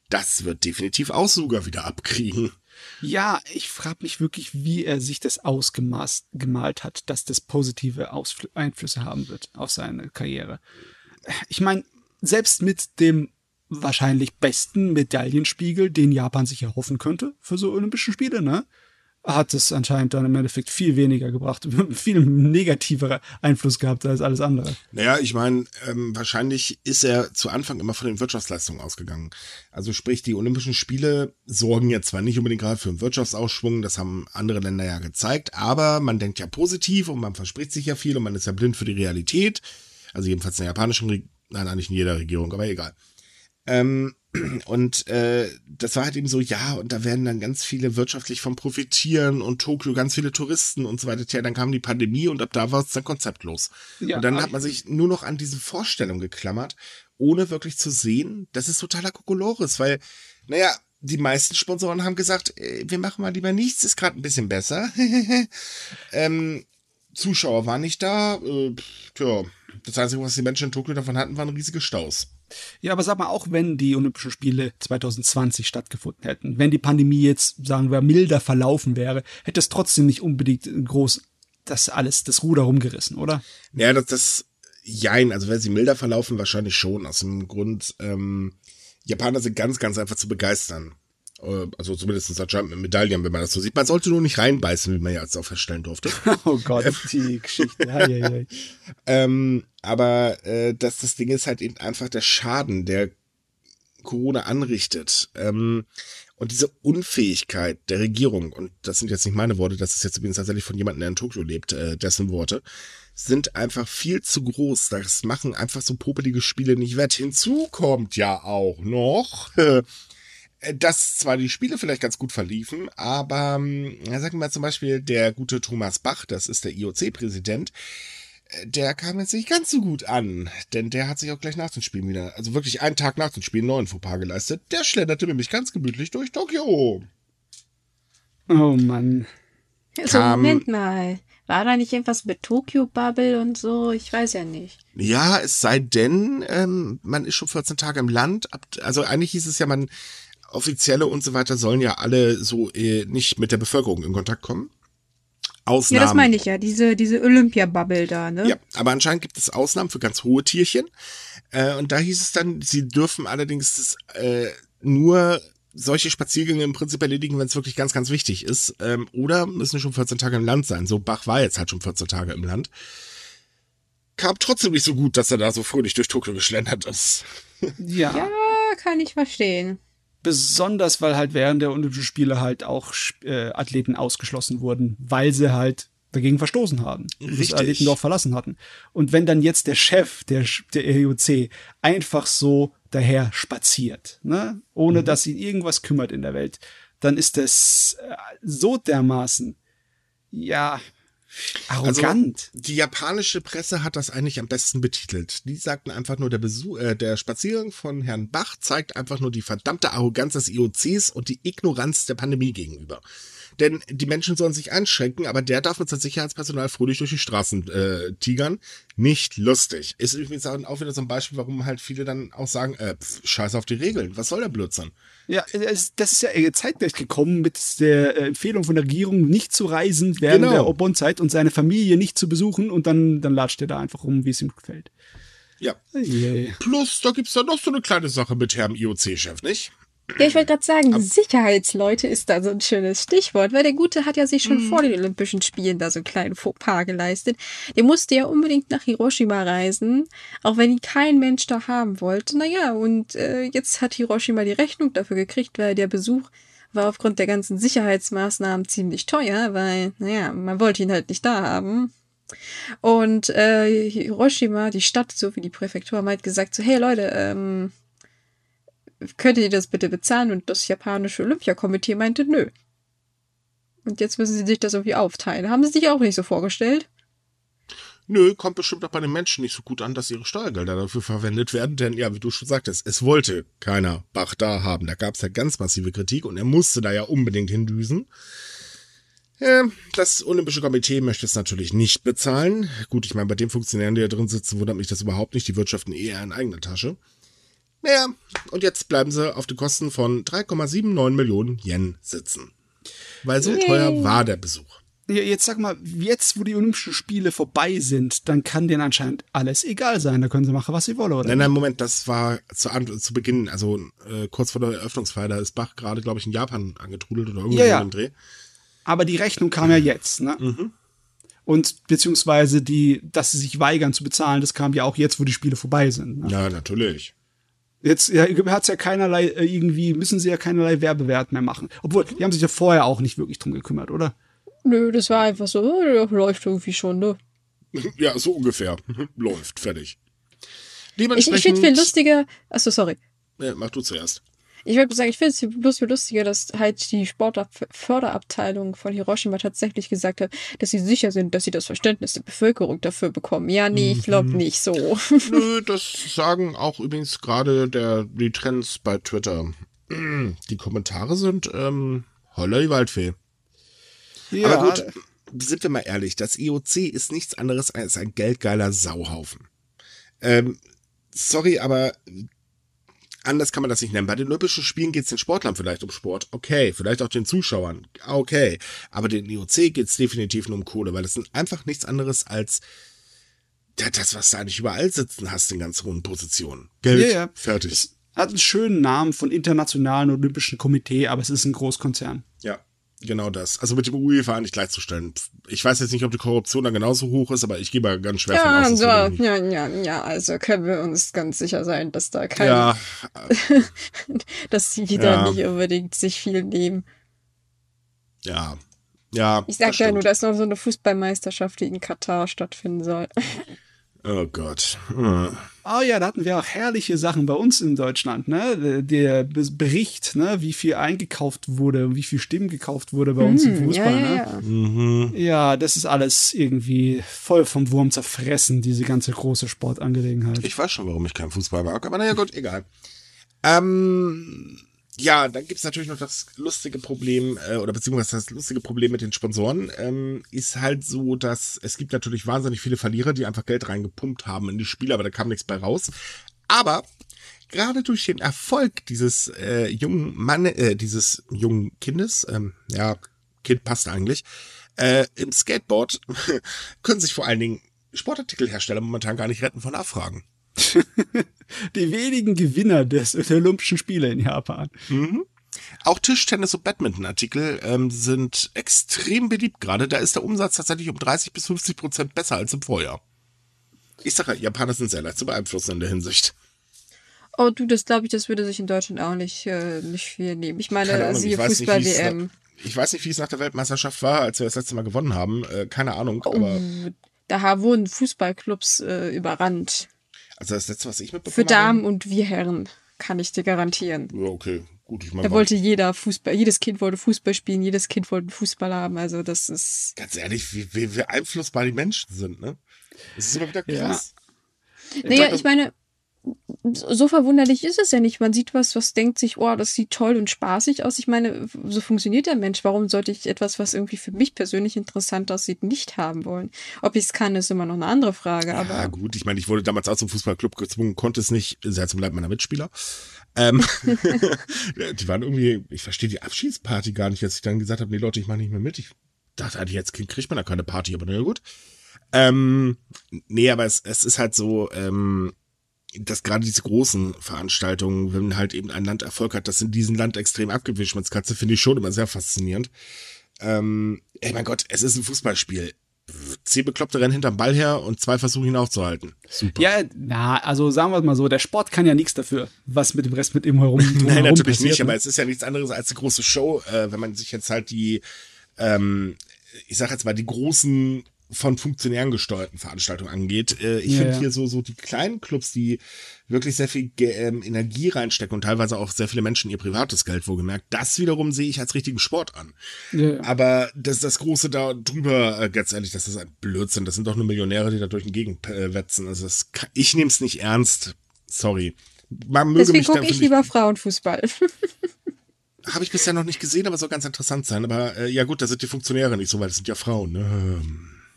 das wird definitiv auch sogar wieder abkriegen. Ja, ich frage mich wirklich, wie er sich das ausgemalt hat, dass das positive Ausfl Einflüsse haben wird auf seine Karriere. Ich meine, selbst mit dem wahrscheinlich besten Medaillenspiegel, den Japan sich erhoffen könnte für so Olympische Spiele, ne? Hat es anscheinend dann im Endeffekt viel weniger gebracht, viel negativerer Einfluss gehabt als alles andere. Naja, ich meine, ähm, wahrscheinlich ist er zu Anfang immer von den Wirtschaftsleistungen ausgegangen. Also sprich, die Olympischen Spiele sorgen ja zwar nicht unbedingt gerade für einen Wirtschaftsausschwung, das haben andere Länder ja gezeigt, aber man denkt ja positiv und man verspricht sich ja viel und man ist ja blind für die Realität. Also jedenfalls in der japanischen Regierung, nein, eigentlich in jeder Regierung, aber egal. Ähm, und äh, das war halt eben so, ja, und da werden dann ganz viele wirtschaftlich von profitieren und Tokio ganz viele Touristen und so weiter. Tja, dann kam die Pandemie und ab da war es dann konzeptlos. Ja, und dann hat man sich nur noch an diese Vorstellung geklammert, ohne wirklich zu sehen, das ist totaler Kokolores, weil, naja, die meisten Sponsoren haben gesagt, äh, wir machen mal lieber nichts, ist gerade ein bisschen besser. ähm, Zuschauer waren nicht da. Äh, tja, das Einzige, was die Menschen in Tokio davon hatten, waren riesige Staus. Ja, aber sag mal, auch wenn die Olympischen Spiele 2020 stattgefunden hätten, wenn die Pandemie jetzt, sagen wir, milder verlaufen wäre, hätte es trotzdem nicht unbedingt groß das alles, das Ruder rumgerissen, oder? Ja, das, das, jein, also wenn sie milder verlaufen, wahrscheinlich schon. Aus dem Grund, ähm, Japaner sind ganz, ganz einfach zu begeistern. Äh, also zumindest anscheinend mit Medaillen, wenn man das so sieht. Man sollte nur nicht reinbeißen, wie man ja jetzt auch feststellen durfte. oh Gott, die Geschichte. Ja, ja, ja. ähm, aber äh, das, das Ding ist halt eben einfach der Schaden, der Corona anrichtet. Ähm, und diese Unfähigkeit der Regierung, und das sind jetzt nicht meine Worte, das ist jetzt übrigens tatsächlich von jemandem, der in Tokio lebt, äh, dessen Worte, sind einfach viel zu groß. Das machen einfach so popelige Spiele nicht wett. Hinzu kommt ja auch noch, dass zwar die Spiele vielleicht ganz gut verliefen, aber ähm, ja, sagen wir mal zum Beispiel der gute Thomas Bach, das ist der IOC-Präsident, äh, der kam jetzt nicht ganz so gut an, denn der hat sich auch gleich nach den Spielen wieder, also wirklich einen Tag nach den Spielen, neuen Fauxpas geleistet. Der schlenderte nämlich ganz gemütlich durch Tokio. Oh Mann. Also, Moment mal. War da nicht irgendwas mit Tokio-Bubble und so? Ich weiß ja nicht. Ja, es sei denn, ähm, man ist schon 14 Tage im Land. Also eigentlich hieß es ja, man Offizielle und so weiter sollen ja alle so äh, nicht mit der Bevölkerung in Kontakt kommen. Ausnahmen. Ja, das meine ich ja, diese, diese Olympia-Bubble da, ne? Ja, aber anscheinend gibt es Ausnahmen für ganz hohe Tierchen. Äh, und da hieß es dann, sie dürfen allerdings das, äh, nur solche Spaziergänge im Prinzip erledigen, wenn es wirklich ganz, ganz wichtig ist. Ähm, oder müssen schon 14 Tage im Land sein. So Bach war jetzt halt schon 14 Tage im Land. Kam trotzdem nicht so gut, dass er da so fröhlich durch Tokio geschlendert ist. Ja. Ja, kann ich verstehen. Besonders, weil halt während der Olympischen Spiele halt auch äh, Athleten ausgeschlossen wurden, weil sie halt dagegen verstoßen haben. Das Athletendorf verlassen hatten. Und wenn dann jetzt der Chef der, der EUC einfach so daher spaziert, ne, ohne mhm. dass ihn irgendwas kümmert in der Welt, dann ist das äh, so dermaßen, ja, Arrogant. Also, die japanische Presse hat das eigentlich am besten betitelt. Die sagten einfach nur, der Besuch, äh, der Spaziergang von Herrn Bach zeigt einfach nur die verdammte Arroganz des IOCs und die Ignoranz der Pandemie gegenüber. Denn die Menschen sollen sich einschränken, aber der darf mit seinem Sicherheitspersonal fröhlich durch die Straßen äh, tigern. Nicht lustig. Ist übrigens auch wieder so ein Beispiel, warum halt viele dann auch sagen, äh, pf, scheiß auf die Regeln. Was soll der Blödsinn? Ja, das ist ja zeitgleich gekommen mit der äh, Empfehlung von der Regierung, nicht zu reisen während genau. der Obon-Zeit und seine Familie nicht zu besuchen und dann, dann latscht er da einfach rum, wie es ihm gefällt. Ja. Yeah. Plus, da gibt's da noch so eine kleine Sache mit Herrn IOC-Chef, nicht? Ja, ich wollte gerade sagen, Ab Sicherheitsleute ist da so ein schönes Stichwort, weil der Gute hat ja sich schon mhm. vor den Olympischen Spielen da so einen kleinen Fauxpas geleistet. Der musste ja unbedingt nach Hiroshima reisen, auch wenn ihn kein Mensch da haben wollte. Naja, und äh, jetzt hat Hiroshima die Rechnung dafür gekriegt, weil der Besuch war aufgrund der ganzen Sicherheitsmaßnahmen ziemlich teuer, weil, naja, man wollte ihn halt nicht da haben. Und äh, Hiroshima, die Stadt, so wie die Präfektur, haben halt gesagt so, hey Leute, ähm, könnt ihr das bitte bezahlen? Und das japanische Olympiakomitee meinte, nö. Und jetzt müssen sie sich das irgendwie aufteilen. Haben sie sich auch nicht so vorgestellt? Nö, kommt bestimmt auch bei den Menschen nicht so gut an, dass ihre Steuergelder dafür verwendet werden, denn ja, wie du schon sagtest, es wollte keiner Bach da haben. Da gab es ja ganz massive Kritik und er musste da ja unbedingt hindüsen. Ja, das Olympische Komitee möchte es natürlich nicht bezahlen. Gut, ich meine, bei den Funktionären, die da drin sitzen, wundert mich das überhaupt nicht. Die wirtschaften eher in eigener Tasche. Naja, und jetzt bleiben sie auf die Kosten von 3,79 Millionen Yen sitzen. Weil so Yay. teuer war der Besuch. Jetzt sag mal, jetzt, wo die Olympischen Spiele vorbei sind, dann kann denen anscheinend alles egal sein. Da können sie machen, was sie wollen, oder? Nein, nein, Moment, das war zu, zu Beginn, also äh, kurz vor der Eröffnungsfeier, da ist Bach gerade, glaube ich, in Japan angetrudelt oder irgendwo ja, ja. im Dreh. Aber die Rechnung kam ja jetzt, ne? Mhm. Und beziehungsweise die, dass sie sich weigern zu bezahlen, das kam ja auch jetzt, wo die Spiele vorbei sind. Ne? Ja, natürlich. Jetzt ja, hat's ja keinerlei, äh, irgendwie müssen sie ja keinerlei Werbewert mehr machen. Obwohl, die haben sich ja vorher auch nicht wirklich drum gekümmert, oder? Nö, das war einfach so, läuft irgendwie schon, ne? Ja, so ungefähr. läuft, fertig. Ich, ich finde viel lustiger. Achso, sorry. Ja, mach du zuerst. Ich würde sagen, ich finde es bloß viel lustiger, dass halt die Sportförderabteilung von Hiroshima tatsächlich gesagt hat, dass sie sicher sind, dass sie das Verständnis der Bevölkerung dafür bekommen. Ja, nee, ich glaube mhm. nicht so. Nö, das sagen auch übrigens gerade der, die Trends bei Twitter. Die Kommentare sind ähm, Holla die Waldfee. Ja. Aber gut, sind wir mal ehrlich, das IOC ist nichts anderes als ein geldgeiler Sauhaufen. Ähm, sorry, aber anders kann man das nicht nennen. Bei den Olympischen Spielen geht es den Sportlern vielleicht um Sport. Okay, vielleicht auch den Zuschauern. Okay. Aber den IOC geht es definitiv nur um Kohle, weil das sind einfach nichts anderes als das, was du eigentlich überall sitzen hast in ganz hohen Positionen. Geld, ja, ja. fertig. Es hat einen schönen Namen von Internationalen Olympischen Komitee, aber es ist ein Großkonzern. Genau das. Also mit dem UEFA nicht gleichzustellen. Ich weiß jetzt nicht, ob die Korruption da genauso hoch ist, aber ich gehe mal ganz schwer ja, von aus. So, ja, ja, ja, also können wir uns ganz sicher sein, dass da keine, ja. dass die ja. da nicht unbedingt sich viel nehmen. Ja, ja. Ich sag ja nur, dass noch so eine Fußballmeisterschaft, die in Katar stattfinden soll. Oh Gott. Oh. oh ja, da hatten wir auch herrliche Sachen bei uns in Deutschland, ne? Der Bericht, ne, wie viel eingekauft wurde, wie viel Stimmen gekauft wurde bei uns im hm, Fußball, ja, ne? Ja. Mhm. ja, das ist alles irgendwie voll vom Wurm zerfressen, diese ganze große Sportangelegenheit. Ich weiß schon, warum ich keinen Fußball mag, aber naja, gut, egal. Ähm, ja, dann gibt's natürlich noch das lustige Problem, äh, oder beziehungsweise das lustige Problem mit den Sponsoren, ähm, ist halt so, dass es gibt natürlich wahnsinnig viele Verlierer, die einfach Geld reingepumpt haben in die Spiele, aber da kam nichts bei raus. Aber gerade durch den Erfolg dieses äh, jungen Mann, äh, dieses jungen Kindes, ähm, ja, Kind passt eigentlich, äh, im Skateboard können sich vor allen Dingen Sportartikelhersteller momentan gar nicht retten von Abfragen. die wenigen Gewinner des der Olympischen Spiele in Japan. Mhm. Auch Tischtennis- und Badminton-Artikel ähm, sind extrem beliebt gerade. Da ist der Umsatz tatsächlich um 30 bis 50 Prozent besser als im Vorjahr. Ich sage ja, Japaner sind sehr leicht zu beeinflussen in der Hinsicht. Oh, du, das glaube ich, das würde sich in Deutschland auch nicht, äh, nicht viel nehmen. Ich meine, siehe Fußball-WM. Ich weiß nicht, wie es nach der Weltmeisterschaft war, als wir das letzte Mal gewonnen haben. Äh, keine Ahnung. Oh, aber da wurden Fußballclubs äh, überrannt. Also das letzte, was ich mitbekommen Für Damen habe, und wir Herren, kann ich dir garantieren. Ja, okay. Gut, ich meine. Da wollte jeder Fußball, jedes Kind wollte Fußball spielen, jedes Kind wollte Fußball haben. Also das ist. Ganz ehrlich, wie, wie, wie einflussbar die Menschen sind, ne? Das ist immer wieder krass. Ja. Naja, ich meine, so verwunderlich ist es ja nicht. Man sieht was, was denkt sich, oh, das sieht toll und spaßig aus. Ich meine, so funktioniert der Mensch. Warum sollte ich etwas, was irgendwie für mich persönlich interessant aussieht, nicht haben wollen? Ob ich es kann, ist immer noch eine andere Frage. Ja, aber gut. Ich meine, ich wurde damals auch zum Fußballclub gezwungen, konnte es nicht, sehr zum Leid meiner Mitspieler. Ähm, die waren irgendwie, ich verstehe die Abschiedsparty gar nicht, als ich dann gesagt habe, nee Leute, ich mache nicht mehr mit. Ich dachte eigentlich, jetzt kriegt man da keine Party, aber na gut. Ähm, nee, aber es, es ist halt so, ähm, dass gerade diese großen Veranstaltungen, wenn halt eben ein Land Erfolg hat, das in diesem Land extrem Abgewischmitzkatze, finde ich schon immer sehr faszinierend. Ähm, ey mein Gott, es ist ein Fußballspiel. Zehn Bekloppte rennen hinterm Ball her und zwei versuchen ihn aufzuhalten. Super. Ja, na, also sagen wir mal so, der Sport kann ja nichts dafür, was mit dem Rest mit ihm herum. Nein, natürlich nicht, ne? aber es ist ja nichts anderes als eine große Show, äh, wenn man sich jetzt halt die, ähm, ich sag jetzt mal, die großen von Funktionären gesteuerten Veranstaltungen angeht. Äh, ich ja, finde ja. hier so, so die kleinen Clubs, die wirklich sehr viel ähm, Energie reinstecken und teilweise auch sehr viele Menschen ihr privates Geld wohlgemerkt, das wiederum sehe ich als richtigen Sport an. Ja. Aber das, das Große da drüber, äh, ganz ehrlich, das ist ein Blödsinn. Das sind doch nur Millionäre, die da durch den Gegend äh, wetzen. Also das kann, ich nehme es nicht ernst. Sorry. Man möge Deswegen gucke ich lieber Frauenfußball. Habe ich bisher noch nicht gesehen, aber soll ganz interessant sein. Aber äh, ja gut, da sind die Funktionäre nicht so weit, das sind ja Frauen. Ne?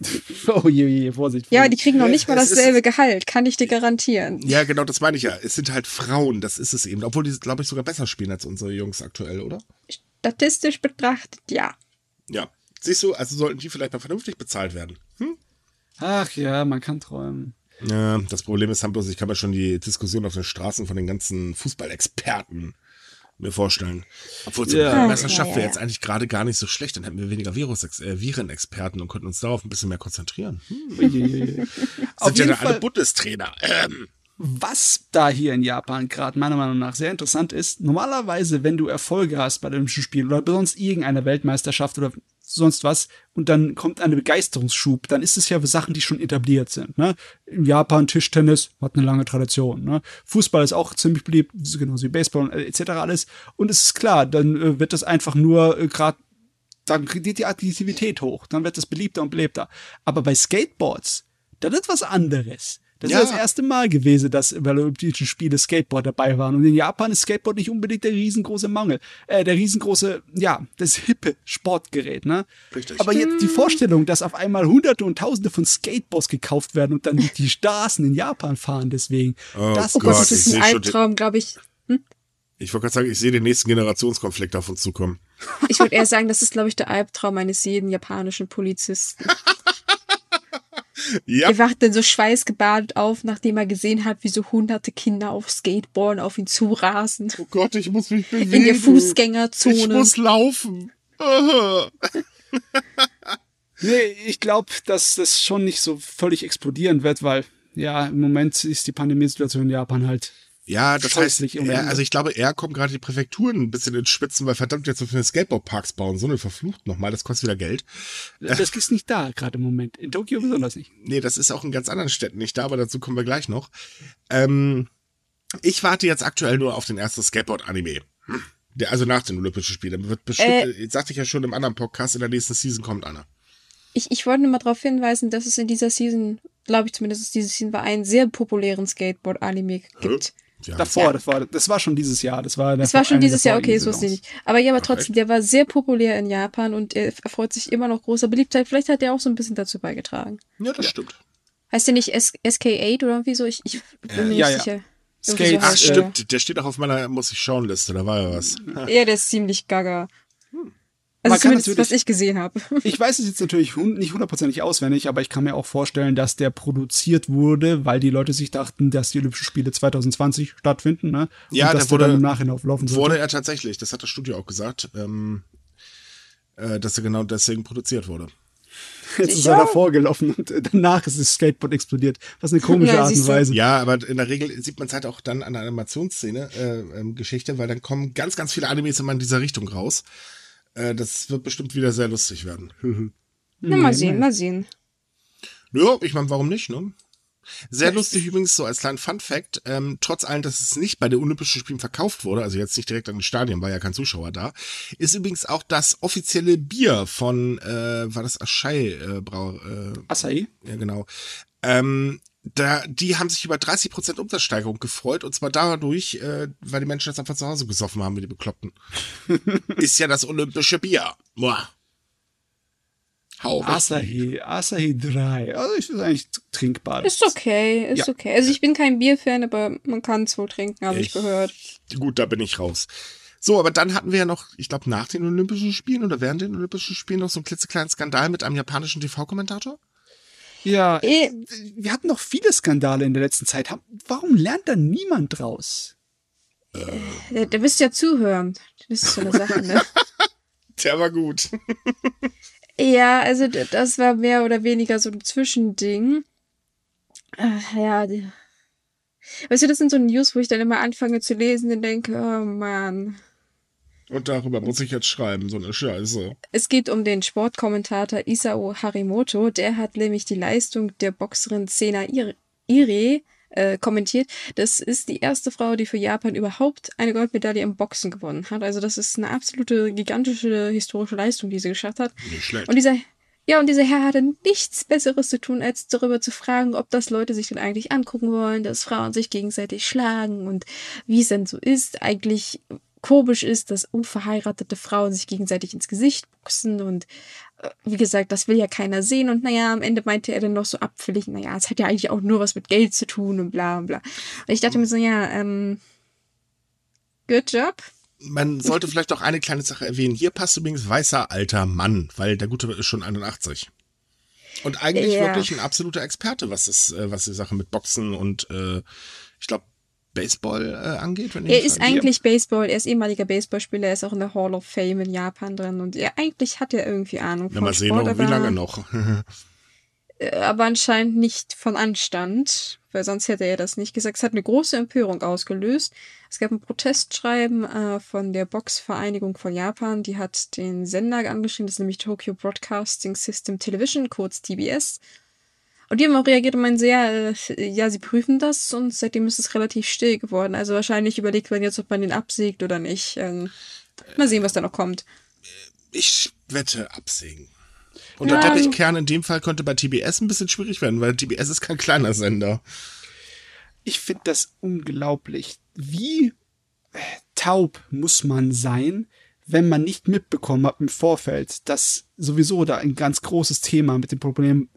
oh je, je, Vorsicht. Ja, die kriegen noch nicht mal dasselbe Gehalt, kann ich dir garantieren. Ja, genau, das meine ich ja. Es sind halt Frauen, das ist es eben. Obwohl die, glaube ich, sogar besser spielen als unsere Jungs aktuell, oder? Statistisch betrachtet, ja. Ja. Siehst du, also sollten die vielleicht mal vernünftig bezahlt werden. Hm? Ach ja, man kann träumen. Ja, das Problem ist, bloß, ich kann mir schon die Diskussion auf den Straßen von den ganzen Fußballexperten mir vorstellen. Obwohl so ja. Meisterschaft wäre jetzt eigentlich gerade gar nicht so schlecht, dann hätten wir weniger Virus äh, Virenexperten und könnten uns darauf ein bisschen mehr konzentrieren. Hm. Sind ja da alle Bundestrainer. Ähm. Was da hier in Japan gerade meiner Meinung nach sehr interessant ist, normalerweise, wenn du Erfolge hast bei den Olympischen Spielen oder sonst irgendeiner Weltmeisterschaft oder sonst was und dann kommt eine Begeisterungsschub, dann ist es ja für Sachen, die schon etabliert sind. Ne? In Japan Tischtennis hat eine lange Tradition. Ne? Fußball ist auch ziemlich beliebt, genauso wie Baseball äh, etc. alles. Und es ist klar, dann äh, wird das einfach nur äh, gerade, dann geht die Attraktivität hoch, dann wird das beliebter und belebter. Aber bei Skateboards, das ist was anderes. Das ja. ist das erste Mal gewesen, dass bei Olympischen Spiele Skateboard dabei waren. Und in Japan ist Skateboard nicht unbedingt der riesengroße Mangel, äh, der riesengroße, ja, das hippe Sportgerät, ne? Richtig. Aber jetzt die Vorstellung, dass auf einmal Hunderte und Tausende von Skateboards gekauft werden und dann durch die Straßen in Japan fahren, deswegen. Oh das, Gott, das ist ein Albtraum, glaube ich. Hm? Ich wollte gerade sagen, ich sehe den nächsten Generationskonflikt auf uns zukommen. Ich würde eher sagen, das ist, glaube ich, der Albtraum eines jeden japanischen Polizisten. Ja. Er wacht dann so schweißgebadet auf, nachdem er gesehen hat, wie so hunderte Kinder auf Skateboarden auf ihn zurasen. Oh Gott, ich muss mich bewegen. In der Fußgängerzone. Ich muss laufen. nee, ich glaube, dass das schon nicht so völlig explodieren wird, weil ja, im Moment ist die Pandemiesituation in Japan halt ja, das heißt, er, also ich glaube, er kommt gerade die Präfekturen ein bisschen ins Spitzen, weil verdammt jetzt so viele Skateboardparks bauen, so eine verflucht nochmal, das kostet wieder Geld. Das ist nicht da gerade im Moment. In Tokio besonders nicht. Nee, das ist auch in ganz anderen Städten nicht da, aber dazu kommen wir gleich noch. Ähm, ich warte jetzt aktuell nur auf den ersten Skateboard-Anime. Hm. Der, also nach den Olympischen Spielen. Wird bestimmt, äh, sagte ich ja schon im anderen Podcast, in der nächsten Season kommt einer. Ich, ich wollte nur mal darauf hinweisen, dass es in dieser Season, glaube ich zumindest, diese Season war, einen sehr populären Skateboard-Anime gibt. Hä? Ja. Davor, ja. das war, das war schon dieses Jahr. Das war, das war schon dieses Jahr, okay, so ist nicht. Aber ja, aber trotzdem, der war sehr populär in Japan und er erfreut sich immer noch großer Beliebtheit. Vielleicht hat er auch so ein bisschen dazu beigetragen. Ja, das ja. stimmt. Heißt der nicht SK8 oder irgendwie so? Ich, ich bin mir ja, nicht sicher. Skate, Ach, stimmt. Der steht auch auf meiner Muss ich schauen Liste, da war ja was. Ja, der ist ziemlich gaga. Also man zumindest, was ich gesehen habe. Ich weiß es jetzt natürlich nicht hundertprozentig auswendig, aber ich kann mir auch vorstellen, dass der produziert wurde, weil die Leute sich dachten, dass die Olympischen Spiele 2020 stattfinden, ne? Ja, Und dass der wurde, dann im Nachhinein auflaufen sollte. Wurde er tatsächlich, das hat das Studio auch gesagt, ähm, äh, dass er genau deswegen produziert wurde. Jetzt ist er davor gelaufen und danach ist das Skateboard explodiert. Was eine komische ja, Art und Weise. Ja, aber in der Regel sieht man es halt auch dann an der Animationsszene, äh, ähm, Geschichte, weil dann kommen ganz, ganz viele Animes immer in dieser Richtung raus. Äh, das wird bestimmt wieder sehr lustig werden. Na, mal sehen, mal sehen. Ja, ich meine, warum nicht, ne? Sehr lustig übrigens, so als kleinen Fun Fact, ähm, trotz allem, dass es nicht bei den Olympischen Spielen verkauft wurde, also jetzt nicht direkt an den Stadien, war ja kein Zuschauer da, ist übrigens auch das offizielle Bier von, äh, war das Aschai äh, Brau, äh, Acai? Ja, genau. Ähm, da, die haben sich über 30% Umsatzsteigerung gefreut und zwar dadurch, äh, weil die Menschen das einfach zu Hause gesoffen haben, wie die Bekloppten. ist ja das olympische Bier. Boah. Hau Asahi, Asahi 3. Also ich ist eigentlich trinkbar. Ist okay, ist ja. okay. Also ich bin kein Bierfan, aber man kann es wohl trinken, habe ich, ich gehört. Gut, da bin ich raus. So, aber dann hatten wir ja noch, ich glaube, nach den Olympischen Spielen oder während den Olympischen Spielen noch so einen klitzekleinen Skandal mit einem japanischen TV-Kommentator. Ja, äh, wir hatten noch viele Skandale in der letzten Zeit. Warum lernt da niemand draus? Der, der bist ja zuhören. Das ist so eine Sache, ne? der war gut. ja, also das war mehr oder weniger so ein Zwischending. Ach, ja, weißt du, das sind so News, wo ich dann immer anfange zu lesen und denke, oh Mann. Und darüber muss ich jetzt schreiben, so eine Scheiße. Es geht um den Sportkommentator Isao Harimoto. Der hat nämlich die Leistung der Boxerin Sena Ire äh, kommentiert. Das ist die erste Frau, die für Japan überhaupt eine Goldmedaille im Boxen gewonnen hat. Also das ist eine absolute gigantische historische Leistung, die sie geschafft hat. Nicht schlecht. Und dieser ja, und dieser Herr hatte nichts Besseres zu tun, als darüber zu fragen, ob das Leute sich denn eigentlich angucken wollen, dass Frauen sich gegenseitig schlagen und wie es denn so ist. Eigentlich komisch ist, dass unverheiratete Frauen sich gegenseitig ins Gesicht boxen und äh, wie gesagt, das will ja keiner sehen und naja, am Ende meinte er dann noch so abfällig, naja, es hat ja eigentlich auch nur was mit Geld zu tun und bla und bla. Und ich dachte mir so, ja, ähm, good job, man sollte vielleicht auch eine kleine Sache erwähnen. Hier passt übrigens weißer alter Mann, weil der Gute ist schon 81. Und eigentlich ja. wirklich ein absoluter Experte, was das, äh, was die Sache mit Boxen und äh, ich glaube Baseball äh, angeht. Wenn er ist eigentlich Baseball, er ist ehemaliger Baseballspieler, er ist auch in der Hall of Fame in Japan drin und er eigentlich hat er irgendwie Ahnung. Ja, mal sehen, Sport, wie lange noch. Äh, aber anscheinend nicht von Anstand, weil sonst hätte er das nicht gesagt. Es hat eine große Empörung ausgelöst. Es gab ein Protestschreiben äh, von der Boxvereinigung von Japan, die hat den Sender angeschrieben, das ist nämlich Tokyo Broadcasting System Television, kurz TBS. Und die haben auch reagiert und meinen sehr, äh, ja, sie prüfen das und seitdem ist es relativ still geworden. Also wahrscheinlich überlegt man jetzt, ob man den absägt oder nicht. Ähm, mal sehen, was da noch kommt. Ich wette absägen. Und ja, der Teppichkern in dem Fall könnte bei TBS ein bisschen schwierig werden, weil TBS ist kein kleiner Sender. Ich finde das unglaublich. Wie äh, taub muss man sein, wenn man nicht mitbekommen hat im Vorfeld, dass sowieso da ein ganz großes Thema mit dem Problem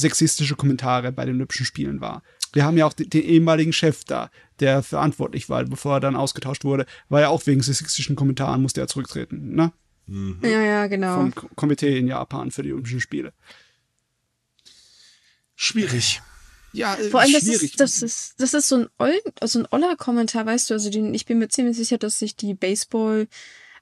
sexistische Kommentare bei den Olympischen Spielen war. Wir haben ja auch den, den, ehemaligen Chef da, der verantwortlich war, bevor er dann ausgetauscht wurde, war ja auch wegen sexistischen Kommentaren, musste er zurücktreten, ne? Mhm. Ja, ja, genau. Vom Komitee in Japan für die Olympischen Spiele. Schwierig. Ja, äh, Vor allem, das ist, das ist, das ist so ein, Oll, so ein oller Kommentar, weißt du, also den, ich bin mir ziemlich sicher, dass sich die Baseball,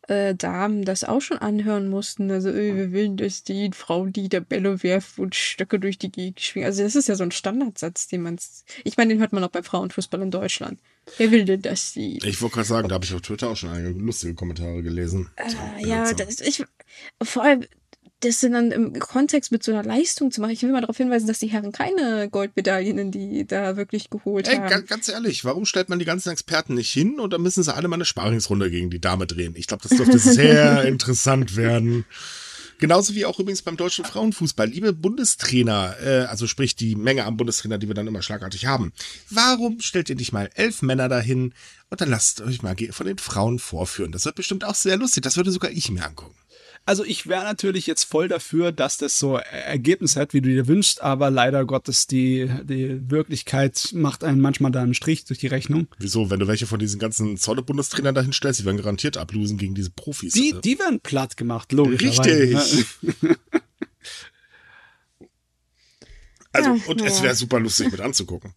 äh, Damen das auch schon anhören mussten. Also, äh, wir wollen, dass die Frauen, die der Bälle werfen und Stöcke durch die Gegend schwingen. Also, das ist ja so ein Standardsatz, den man, ich meine, den hört man auch beim Frauenfußball in Deutschland. Wer will denn, dass die. Ich wollte gerade sagen, da habe ich auf Twitter auch schon einige lustige Kommentare gelesen. Äh, ja, das, ich, vor allem, das sind dann im Kontext mit so einer Leistung zu machen. Ich will mal darauf hinweisen, dass die Herren keine Goldmedaillen, die da wirklich geholt Ey, haben. Ganz ehrlich, warum stellt man die ganzen Experten nicht hin und dann müssen sie alle mal eine Sparingsrunde gegen die Dame drehen? Ich glaube, das dürfte sehr interessant werden. Genauso wie auch übrigens beim deutschen Frauenfußball. Liebe Bundestrainer, äh, also sprich die Menge an Bundestrainer, die wir dann immer schlagartig haben. Warum stellt ihr nicht mal elf Männer dahin und dann lasst euch mal von den Frauen vorführen? Das wird bestimmt auch sehr lustig. Das würde sogar ich mir angucken. Also ich wäre natürlich jetzt voll dafür, dass das so Ergebnis hat, wie du dir wünschst, aber leider Gottes, die, die Wirklichkeit macht einen manchmal da einen Strich durch die Rechnung. Wieso? Wenn du welche von diesen ganzen Zolle-Bundestrainern dahin stellst, die werden garantiert ablosen gegen diese Profis. Die, also. die werden platt gemacht, logisch. Richtig. also, ja, und ja. es wäre super lustig mit anzugucken.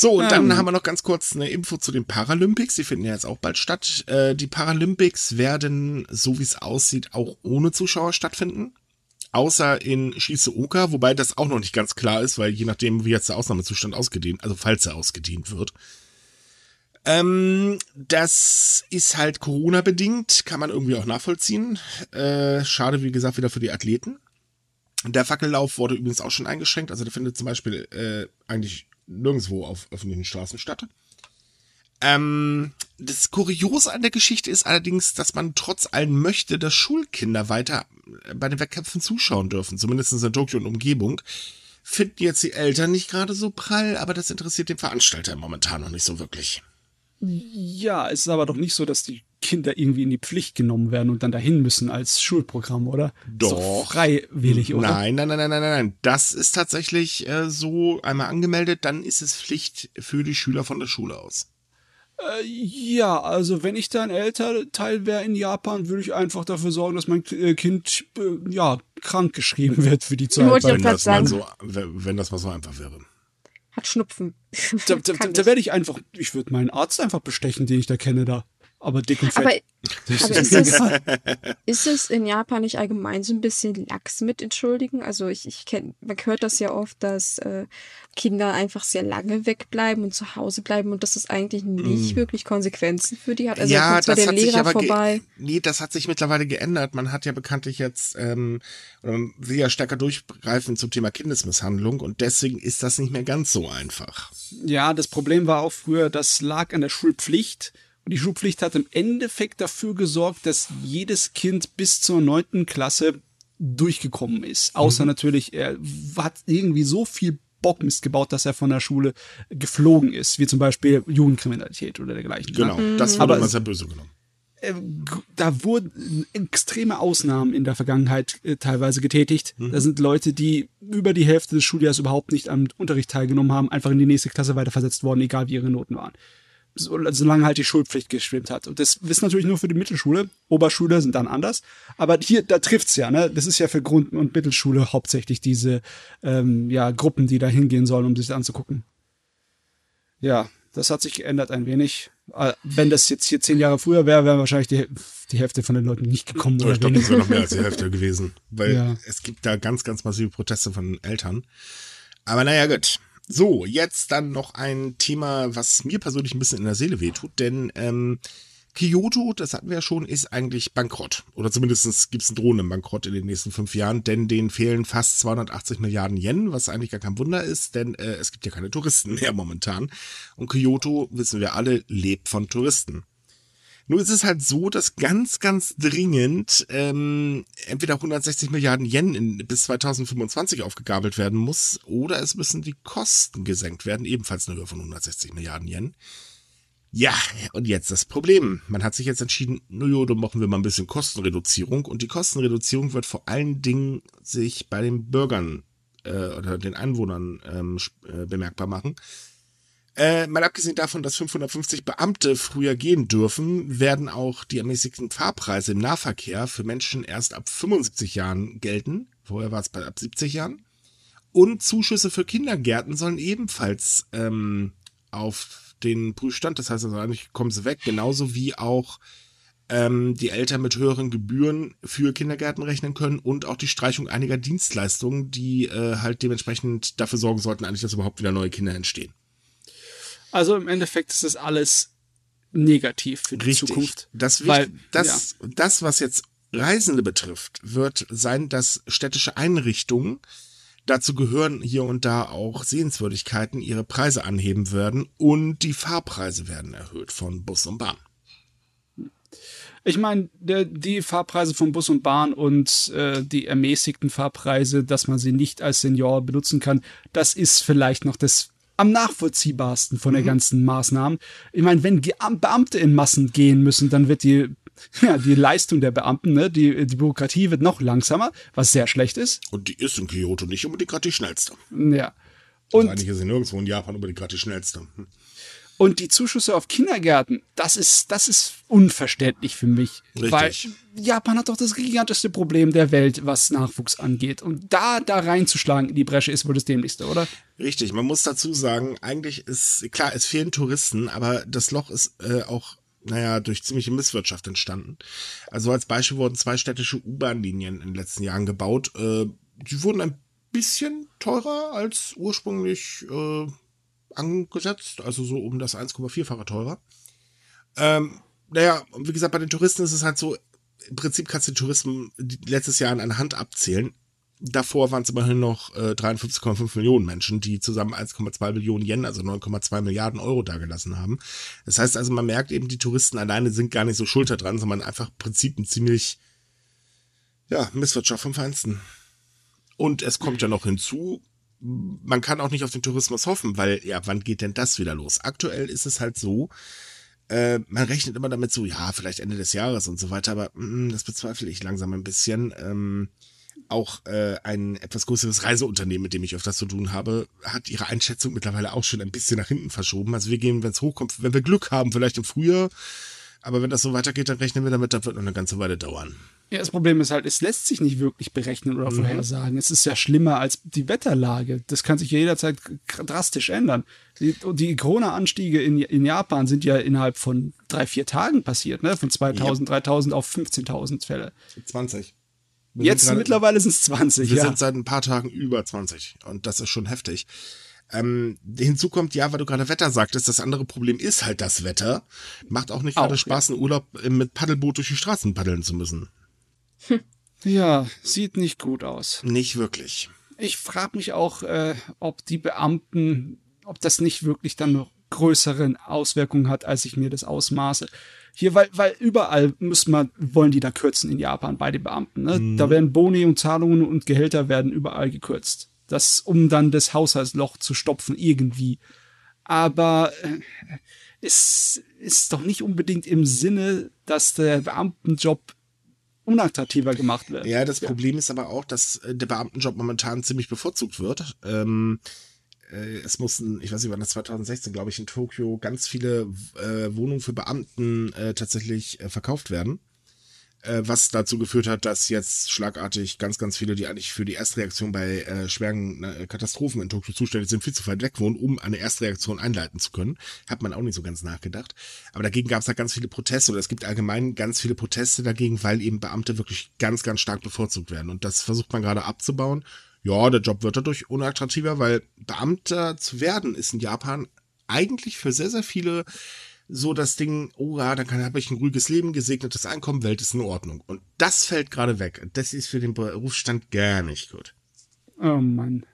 So, und dann ähm. haben wir noch ganz kurz eine Info zu den Paralympics. Die finden ja jetzt auch bald statt. Äh, die Paralympics werden, so wie es aussieht, auch ohne Zuschauer stattfinden. Außer in Shizuoka, wobei das auch noch nicht ganz klar ist, weil je nachdem, wie jetzt der Ausnahmezustand ausgedehnt, also falls er ausgedehnt wird. Ähm, das ist halt Corona-bedingt, kann man irgendwie auch nachvollziehen. Äh, schade, wie gesagt, wieder für die Athleten. Der Fackellauf wurde übrigens auch schon eingeschränkt. Also der findet zum Beispiel äh, eigentlich nirgendwo auf öffentlichen Straßen statt. Ähm, das Kuriose an der Geschichte ist allerdings, dass man trotz allem möchte, dass Schulkinder weiter bei den Wettkämpfen zuschauen dürfen, zumindest in Tokio und Umgebung. Finden jetzt die Eltern nicht gerade so prall, aber das interessiert den Veranstalter momentan noch nicht so wirklich. Ja, es ist aber doch nicht so, dass die Kinder irgendwie in die Pflicht genommen werden und dann dahin müssen als Schulprogramm, oder? Doch. So freiwillig, oder? Nein, nein, nein, nein, nein, nein. Das ist tatsächlich äh, so einmal angemeldet, dann ist es Pflicht für die Schüler von der Schule aus. Äh, ja, also wenn ich da ein Elternteil wäre in Japan, würde ich einfach dafür sorgen, dass mein äh, Kind äh, ja krank geschrieben wird für die Zeit. Wenn das, mal so, wenn das mal so einfach wäre hat Schnupfen. Da, da, da, da werde ich einfach, ich würde meinen Arzt einfach bestechen, den ich da kenne da. Aber dick und fett. Aber, aber ist, es, ist es in Japan nicht allgemein so ein bisschen lax mit entschuldigen? Also ich, ich kenne, man hört das ja oft, dass äh, Kinder einfach sehr lange wegbleiben und zu Hause bleiben und dass das eigentlich nicht mm. wirklich Konsequenzen für die hat. Also ja, das hat Lehrer sich aber vorbei. Nee, das hat sich mittlerweile geändert. Man hat ja bekanntlich jetzt, ähm, oder man will ja stärker durchgreifen zum Thema Kindesmisshandlung und deswegen ist das nicht mehr ganz so einfach. Ja, das Problem war auch früher, das lag an der Schulpflicht und die Schulpflicht hat im Endeffekt dafür gesorgt, dass jedes Kind bis zur neunten Klasse durchgekommen ist. Außer mhm. natürlich, er hat irgendwie so viel Bockmist gebaut, dass er von der Schule geflogen ist, wie zum Beispiel Jugendkriminalität oder dergleichen. Ne? Genau, das wurde Aber immer sehr böse genommen. Äh, da wurden extreme Ausnahmen in der Vergangenheit äh, teilweise getätigt. Mhm. Da sind Leute, die über die Hälfte des Schuljahres überhaupt nicht am Unterricht teilgenommen haben, einfach in die nächste Klasse weiterversetzt worden, egal wie ihre Noten waren solange halt die Schulpflicht geschwimmt hat. Und das ist natürlich nur für die Mittelschule. Oberschule sind dann anders. Aber hier, da trifft's ja, ne? Das ist ja für Grund- und Mittelschule hauptsächlich diese ähm, ja, Gruppen, die da hingehen sollen, um sich das anzugucken. Ja, das hat sich geändert ein wenig. Äh, wenn das jetzt hier zehn Jahre früher wäre, wäre wahrscheinlich die, die Hälfte von den Leuten nicht gekommen. Oder ich glaube, das wäre noch mehr als die Hälfte gewesen. Weil ja. es gibt da ganz, ganz massive Proteste von Eltern. Aber naja, gut. So, jetzt dann noch ein Thema, was mir persönlich ein bisschen in der Seele wehtut, denn ähm, Kyoto, das hatten wir ja schon, ist eigentlich bankrott. Oder zumindest gibt es einen drohenden Bankrott in den nächsten fünf Jahren, denn denen fehlen fast 280 Milliarden Yen, was eigentlich gar kein Wunder ist, denn äh, es gibt ja keine Touristen mehr momentan. Und Kyoto, wissen wir alle, lebt von Touristen. Nur ist es halt so, dass ganz, ganz dringend ähm, entweder 160 Milliarden Yen in, bis 2025 aufgegabelt werden muss oder es müssen die Kosten gesenkt werden, ebenfalls eine Höhe von 160 Milliarden Yen. Ja, und jetzt das Problem. Man hat sich jetzt entschieden, naja, dann machen wir mal ein bisschen Kostenreduzierung. Und die Kostenreduzierung wird vor allen Dingen sich bei den Bürgern äh, oder den Einwohnern ähm, äh, bemerkbar machen. Äh, mal abgesehen davon, dass 550 Beamte früher gehen dürfen, werden auch die ermäßigten Fahrpreise im Nahverkehr für Menschen erst ab 75 Jahren gelten. Vorher war es bei ab 70 Jahren. Und Zuschüsse für Kindergärten sollen ebenfalls ähm, auf den Prüfstand, das heißt also eigentlich kommen sie weg, genauso wie auch ähm, die Eltern mit höheren Gebühren für Kindergärten rechnen können und auch die Streichung einiger Dienstleistungen, die äh, halt dementsprechend dafür sorgen sollten, eigentlich, dass überhaupt wieder neue Kinder entstehen. Also im Endeffekt ist das alles negativ für die Richtig. Zukunft. Das, weil, das, ja. das, was jetzt Reisende betrifft, wird sein, dass städtische Einrichtungen Dazu gehören hier und da auch Sehenswürdigkeiten ihre Preise anheben werden und die Fahrpreise werden erhöht von Bus und Bahn. Ich meine, die Fahrpreise von Bus und Bahn und äh, die ermäßigten Fahrpreise, dass man sie nicht als Senior benutzen kann, das ist vielleicht noch das am nachvollziehbarsten von der mhm. ganzen Maßnahmen. Ich meine, wenn Beamte in Massen gehen müssen, dann wird die ja, die Leistung der Beamten, ne, die, die Bürokratie wird noch langsamer, was sehr schlecht ist. Und die ist in Kyoto nicht unbedingt gerade die schnellste. Ja. Und also eigentlich ist sie nirgendwo in Japan unbedingt gerade die schnellste. Und die Zuschüsse auf Kindergärten, das ist, das ist unverständlich für mich. Richtig. Weil Japan hat doch das gigantischste Problem der Welt, was Nachwuchs angeht. Und da, da reinzuschlagen in die Bresche ist wohl das dämlichste, oder? Richtig. Man muss dazu sagen, eigentlich ist, klar, es fehlen Touristen, aber das Loch ist äh, auch naja, durch ziemliche Misswirtschaft entstanden. Also als Beispiel wurden zwei städtische U-Bahn-Linien in den letzten Jahren gebaut. Äh, die wurden ein bisschen teurer als ursprünglich äh, angesetzt, also so um das 1,4-fache teurer. Ähm, naja, wie gesagt, bei den Touristen ist es halt so, im Prinzip kannst du die Touristen letztes Jahr an einer Hand abzählen. Davor waren es immerhin noch äh, 53,5 Millionen Menschen, die zusammen 1,2 Billionen Yen, also 9,2 Milliarden Euro dagelassen haben. Das heißt also, man merkt eben, die Touristen alleine sind gar nicht so schulter dran, sondern einfach im Prinzip ein ziemlich, ja, Misswirtschaft vom Feinsten. Und es kommt ja noch hinzu, man kann auch nicht auf den Tourismus hoffen, weil ja, wann geht denn das wieder los? Aktuell ist es halt so, äh, man rechnet immer damit so, ja, vielleicht Ende des Jahres und so weiter, aber mh, das bezweifle ich langsam ein bisschen. Ähm, auch äh, ein etwas größeres Reiseunternehmen, mit dem ich öfters zu tun habe, hat ihre Einschätzung mittlerweile auch schon ein bisschen nach hinten verschoben. Also wir gehen, wenn es hochkommt, wenn wir Glück haben, vielleicht im Frühjahr. Aber wenn das so weitergeht, dann rechnen wir damit, das wird noch eine ganze Weile dauern. Ja, das Problem ist halt, es lässt sich nicht wirklich berechnen oder mhm. vorhersagen. Es ist ja schlimmer als die Wetterlage. Das kann sich jederzeit drastisch ändern. Die, die Corona-Anstiege in, in Japan sind ja innerhalb von drei, vier Tagen passiert, ne? Von 2000, ja. 3000 auf 15.000 Fälle. 20. Wir Jetzt grade, mittlerweile sind es 20. Wir ja. sind seit ein paar Tagen über 20 und das ist schon heftig. Ähm, hinzu kommt, ja, weil du gerade Wetter sagtest, das andere Problem ist halt das Wetter. Macht auch nicht gerade Spaß, ja. einen Urlaub mit Paddelboot durch die Straßen paddeln zu müssen. Hm. Ja, sieht nicht gut aus. Nicht wirklich. Ich frage mich auch, äh, ob die Beamten, ob das nicht wirklich dann noch größeren Auswirkungen hat, als ich mir das ausmaße. Hier, weil, weil überall muss man, wollen die da kürzen in Japan bei den Beamten. Ne? Mhm. Da werden Boni und Zahlungen und Gehälter werden überall gekürzt. Das, um dann das Haushaltsloch zu stopfen, irgendwie. Aber äh, es ist doch nicht unbedingt im Sinne, dass der Beamtenjob unattraktiver gemacht wird. Ja, das ja. Problem ist aber auch, dass äh, der Beamtenjob momentan ziemlich bevorzugt wird. Ähm, äh, es mussten, ich weiß nicht, wann das 2016, glaube ich, in Tokio ganz viele äh, Wohnungen für Beamten äh, tatsächlich äh, verkauft werden. Äh, was dazu geführt hat, dass jetzt schlagartig ganz, ganz viele, die eigentlich für die Erstreaktion bei äh, schweren äh, Katastrophen in Tokio zuständig sind, viel zu weit weg wohnen, um eine Erstreaktion einleiten zu können. Hat man auch nicht so ganz nachgedacht. Aber dagegen gab es halt ganz viele Proteste oder es gibt allgemein ganz viele Proteste dagegen, weil eben Beamte wirklich ganz, ganz stark bevorzugt werden. Und das versucht man gerade abzubauen. Ja, der Job wird dadurch unattraktiver, weil Beamter zu werden ist in Japan eigentlich für sehr, sehr viele so das Ding, oh ja, dann habe ich ein ruhiges Leben, gesegnetes Einkommen, Welt ist in Ordnung. Und das fällt gerade weg. Das ist für den Berufsstand gar nicht gut. Oh Mann.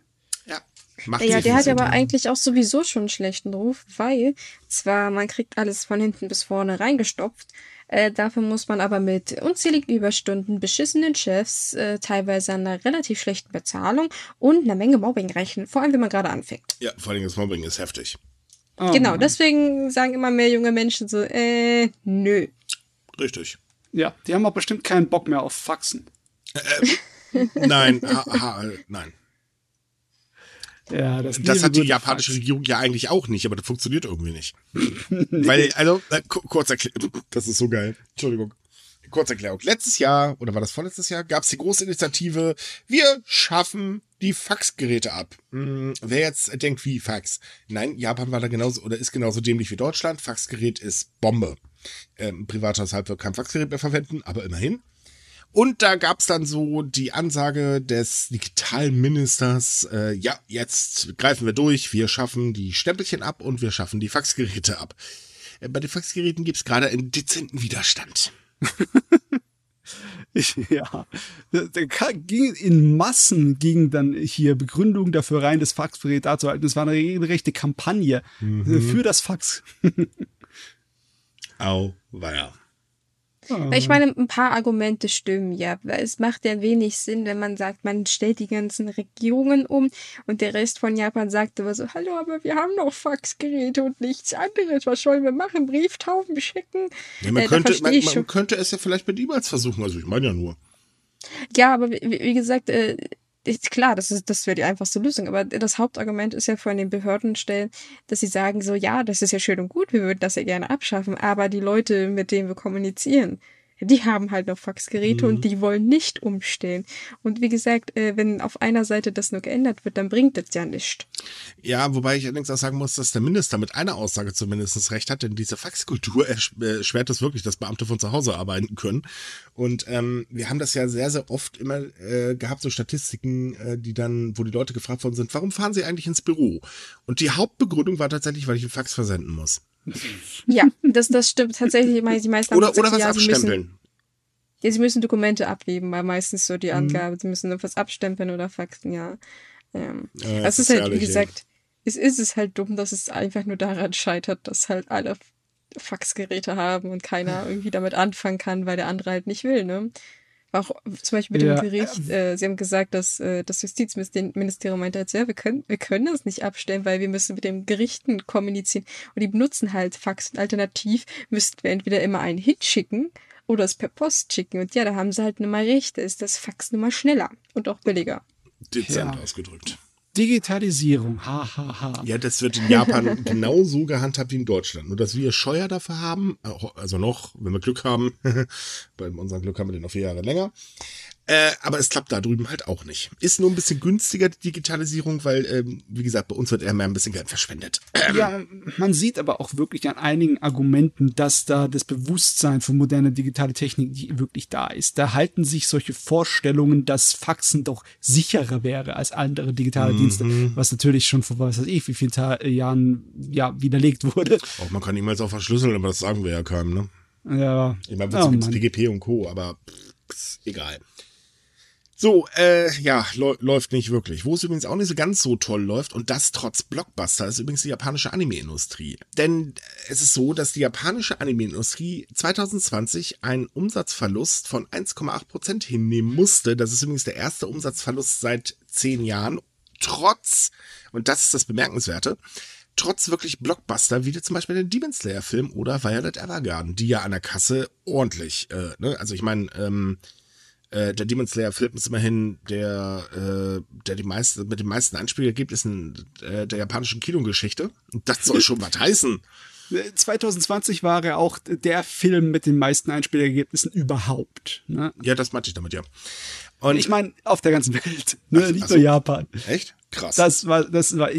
Ja. Macht ja, der hat aber eigentlich auch sowieso schon einen schlechten Ruf, weil zwar man kriegt alles von hinten bis vorne reingestopft, äh, dafür muss man aber mit unzähligen Überstunden, beschissenen Chefs, äh, teilweise einer relativ schlechten Bezahlung und einer Menge Mobbing rechnen, vor allem wenn man gerade anfängt. Ja, vor allem das Mobbing ist heftig. Oh, genau, deswegen sagen immer mehr junge Menschen so, äh, nö. Richtig. Ja, die haben auch bestimmt keinen Bock mehr auf Faxen. Äh, nein, ha, ha, nein. Ja, das, das hat die japanische Fax. Regierung ja eigentlich auch nicht, aber das funktioniert irgendwie nicht. Weil, also, äh, kurz erklärt, das ist so geil. Entschuldigung. Kurzerklärung. Letztes Jahr, oder war das vorletztes Jahr, gab es die große Initiative, wir schaffen die Faxgeräte ab. Hm, wer jetzt denkt, wie Fax? Nein, Japan war da genauso oder ist genauso dämlich wie Deutschland. Faxgerät ist Bombe. Ähm, Privathaushalt wird kein Faxgerät mehr verwenden, aber immerhin. Und da gab's dann so die Ansage des Digitalministers, äh, ja, jetzt greifen wir durch, wir schaffen die Stempelchen ab und wir schaffen die Faxgeräte ab. Äh, bei den Faxgeräten gibt's gerade einen dezenten Widerstand. Ich, ja, ging in Massen ging dann hier Begründung dafür rein, das Faxgerät da zu halten. Das war eine regelrechte Kampagne mhm. für das Fax. Au, war ja. Ich meine, ein paar Argumente stimmen ja. Es macht ja wenig Sinn, wenn man sagt, man stellt die ganzen Regierungen um und der Rest von Japan sagt aber so, hallo, aber wir haben noch Faxgeräte und nichts anderes. Was sollen wir machen? Brieftaufen schicken? Ja, man, äh, könnte, man, man könnte es ja vielleicht mit E-Mails versuchen. Also ich meine ja nur. Ja, aber wie, wie gesagt, äh, klar, das ist, das wäre die einfachste Lösung. Aber das Hauptargument ist ja von den Behördenstellen, dass sie sagen so, ja, das ist ja schön und gut, wir würden das ja gerne abschaffen, aber die Leute, mit denen wir kommunizieren, die haben halt noch Faxgeräte mhm. und die wollen nicht umstellen. Und wie gesagt, äh, wenn auf einer Seite das nur geändert wird, dann bringt das ja nichts. Ja, wobei ich allerdings auch sagen muss, dass der Minister mit einer Aussage zumindest recht hat, denn diese Faxkultur erschwert es wirklich, dass Beamte von zu Hause arbeiten können. Und ähm, wir haben das ja sehr, sehr oft immer äh, gehabt, so Statistiken, äh, die dann, wo die Leute gefragt worden sind, warum fahren sie eigentlich ins Büro? Und die Hauptbegründung war tatsächlich, weil ich einen Fax versenden muss. Ja, das, das stimmt tatsächlich. Die meisten oder oder was ja, abstempeln. Müssen, ja, sie müssen Dokumente abgeben, weil meistens so die mhm. Angabe, mhm. sie müssen etwas abstempeln oder faxen, ja. Ähm, ja das, ist, ist halt, wie gesagt, ja. es ist es halt dumm, dass es einfach nur daran scheitert, dass halt alle Faxgeräte haben und keiner irgendwie damit anfangen kann, weil der andere halt nicht will, ne? Auch zum Beispiel mit ja. dem Gericht, äh, sie haben gesagt, dass äh, das Justizministerium meinte jetzt, ja, wir können, wir können das nicht abstellen, weil wir müssen mit den Gerichten kommunizieren und die benutzen halt Fax. Und alternativ müssten wir entweder immer einen Hit schicken oder es per Post schicken. Und ja, da haben sie halt eine mal recht, da ist das Fax nun mal schneller und auch billiger. Dezent ja. ausgedrückt. Digitalisierung, ha, ha, ha. Ja, das wird in Japan genauso gehandhabt wie in Deutschland. Nur, dass wir Scheuer dafür haben, also noch, wenn wir Glück haben, bei unserem Glück haben wir den noch vier Jahre länger, äh, aber es klappt da drüben halt auch nicht. Ist nur ein bisschen günstiger, die Digitalisierung, weil, ähm, wie gesagt, bei uns wird eher mehr ein bisschen Geld verschwendet. Ja, man sieht aber auch wirklich an einigen Argumenten, dass da das Bewusstsein für moderne digitale Technik wirklich da ist. Da halten sich solche Vorstellungen, dass Faxen doch sicherer wäre als andere digitale mhm. Dienste, was natürlich schon vor was weiß ich, wie vielen Ta Jahren ja widerlegt wurde. Auch man kann niemals auch verschlüsseln, aber das sagen wir ja keinem, ne? Ja. Ich meine, oh, PGP und Co., aber pff, egal. So, äh, ja, läuft nicht wirklich. Wo es übrigens auch nicht so ganz so toll läuft, und das trotz Blockbuster, ist übrigens die japanische Anime-Industrie. Denn es ist so, dass die japanische Anime-Industrie 2020 einen Umsatzverlust von 1,8% hinnehmen musste. Das ist übrigens der erste Umsatzverlust seit zehn Jahren. Trotz, und das ist das Bemerkenswerte, trotz wirklich Blockbuster, wie zum Beispiel der Demon Slayer-Film oder Violet Evergarden, die ja an der Kasse ordentlich, äh, ne? Also ich meine, ähm, äh, der Demon Slayer Film ist immerhin der, äh, der die meisten, mit den meisten Einspielergebnissen äh, der japanischen Kinogeschichte. Und das soll schon was heißen. 2020 war er auch der Film mit den meisten Einspielergebnissen überhaupt. Ne? Ja, das meinte ich damit, ja. Und ich meine, auf der ganzen Welt, ne? Ach, nicht nur Japan. Echt? Krass. Das war, das war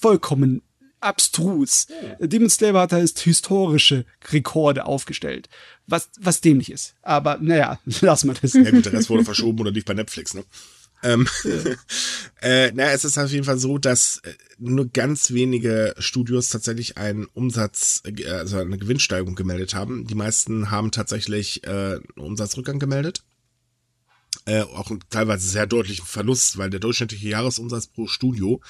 vollkommen abstrus. Oh. Demon Slayer hat halt historische Rekorde aufgestellt, was, was dämlich ist. Aber naja, lass mal das. Ja gut, der Rest wurde verschoben oder lief bei Netflix, ne? Ähm, äh, naja, es ist auf jeden Fall so, dass äh, nur ganz wenige Studios tatsächlich einen Umsatz, äh, also eine Gewinnsteigerung gemeldet haben. Die meisten haben tatsächlich äh, einen Umsatzrückgang gemeldet. Äh, auch teilweise sehr deutlichen Verlust, weil der durchschnittliche Jahresumsatz pro Studio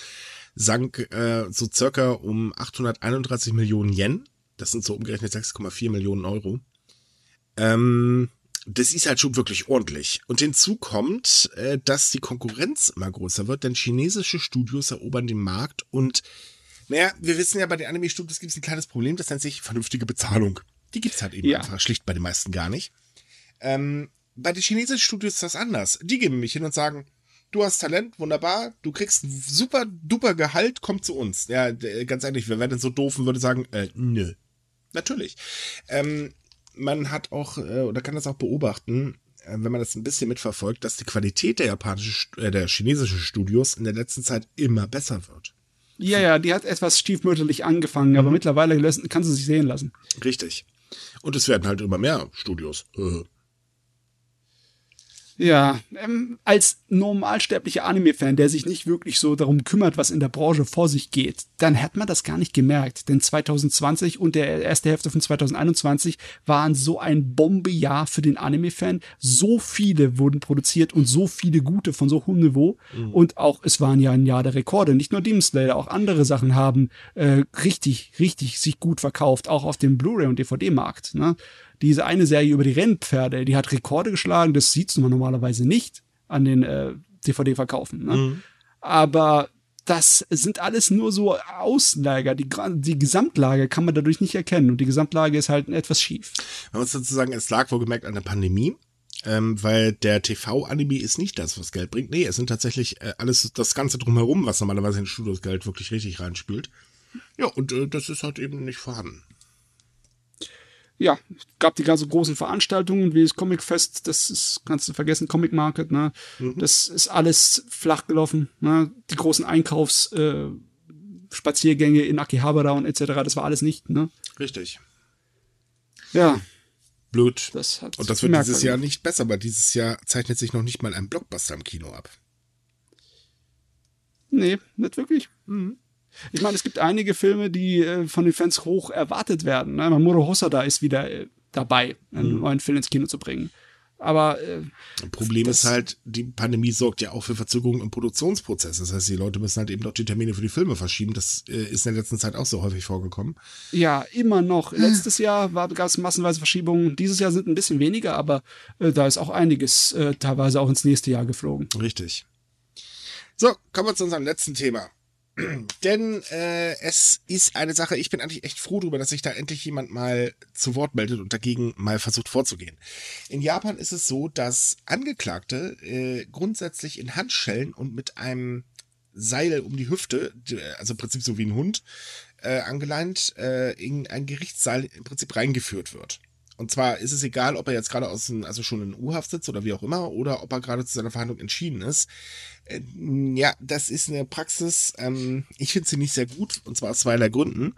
sank äh, so circa um 831 Millionen Yen. Das sind so umgerechnet 6,4 Millionen Euro. Ähm, das ist halt schon wirklich ordentlich. Und hinzu kommt, äh, dass die Konkurrenz immer größer wird, denn chinesische Studios erobern den Markt und naja, wir wissen ja, bei den Anime-Studios gibt es ein kleines Problem, das nennt sich vernünftige Bezahlung. Die gibt es halt eben ja. einfach schlicht bei den meisten gar nicht. Ähm, bei den chinesischen Studios ist das anders. Die geben mich hin und sagen, du hast Talent, wunderbar, du kriegst super duper Gehalt, komm zu uns. Ja, ganz ehrlich, wer wäre denn so doof und würde sagen, äh, nö. Natürlich. Ähm, man hat auch, äh, oder kann das auch beobachten, äh, wenn man das ein bisschen mitverfolgt, dass die Qualität der japanischen, äh, der chinesischen Studios in der letzten Zeit immer besser wird. Ja, ja, die hat etwas stiefmütterlich angefangen, aber mhm. mittlerweile kann sie sich sehen lassen. Richtig. Und es werden halt immer mehr Studios. Ja, ähm, als normalsterblicher Anime-Fan, der sich nicht wirklich so darum kümmert, was in der Branche vor sich geht, dann hat man das gar nicht gemerkt. Denn 2020 und der erste Hälfte von 2021 waren so ein Bombejahr für den Anime-Fan. So viele wurden produziert und so viele gute von so hohem Niveau. Mhm. Und auch, es waren ja ein Jahr der Rekorde. Nicht nur Demon Slayer, auch andere Sachen haben äh, richtig, richtig sich gut verkauft, auch auf dem Blu-ray und DVD-Markt. Ne? Diese eine Serie über die Rennpferde, die hat Rekorde geschlagen, das sieht man normalerweise nicht an den äh, DVD-Verkaufen. Ne? Mhm. Aber das sind alles nur so Auslager. Die, die Gesamtlage kann man dadurch nicht erkennen. Und die Gesamtlage ist halt etwas schief. Man muss dazu sagen, es lag wohlgemerkt an der Pandemie. Ähm, weil der TV-Anime ist nicht das, was Geld bringt. Nee, es sind tatsächlich äh, alles das Ganze drumherum, was normalerweise in Studios Geld wirklich richtig reinspielt. Ja, und äh, das ist halt eben nicht vorhanden ja, gab die ganzen großen Veranstaltungen wie das Comic Fest, das ist, kannst du vergessen, Comic Market, ne? Mhm. Das ist alles flach gelaufen, ne? Die großen Einkaufsspaziergänge äh, in Akihabara und etc., das war alles nicht, ne? Richtig. Ja. Blöd. Das hat und das wird dieses Jahr nicht besser, aber dieses Jahr zeichnet sich noch nicht mal ein Blockbuster im Kino ab. Nee, nicht wirklich. Mhm. Ich meine, es gibt einige Filme, die äh, von den Fans hoch erwartet werden. Ne? Mamoru Hosoda ist wieder äh, dabei, einen mhm. neuen Film ins Kino zu bringen. Aber äh, Problem ist halt, die Pandemie sorgt ja auch für Verzögerungen im Produktionsprozess. Das heißt, die Leute müssen halt eben doch die Termine für die Filme verschieben. Das äh, ist in der letzten Zeit auch so häufig vorgekommen. Ja, immer noch. Letztes Jahr gab es massenweise Verschiebungen. Dieses Jahr sind ein bisschen weniger, aber äh, da ist auch einiges äh, teilweise auch ins nächste Jahr geflogen. Richtig. So, kommen wir zu unserem letzten Thema. Denn äh, es ist eine Sache, ich bin eigentlich echt froh darüber, dass sich da endlich jemand mal zu Wort meldet und dagegen mal versucht vorzugehen. In Japan ist es so, dass Angeklagte äh, grundsätzlich in Handschellen und mit einem Seil um die Hüfte, also im Prinzip so wie ein Hund, äh, angeleint, äh, in ein Gerichtssaal im Prinzip reingeführt wird. Und zwar ist es egal, ob er jetzt gerade aus dem, also schon in U-Haft sitzt oder wie auch immer, oder ob er gerade zu seiner Verhandlung entschieden ist. Äh, ja, das ist eine Praxis, ähm, ich finde sie nicht sehr gut, und zwar aus zweierlei Gründen.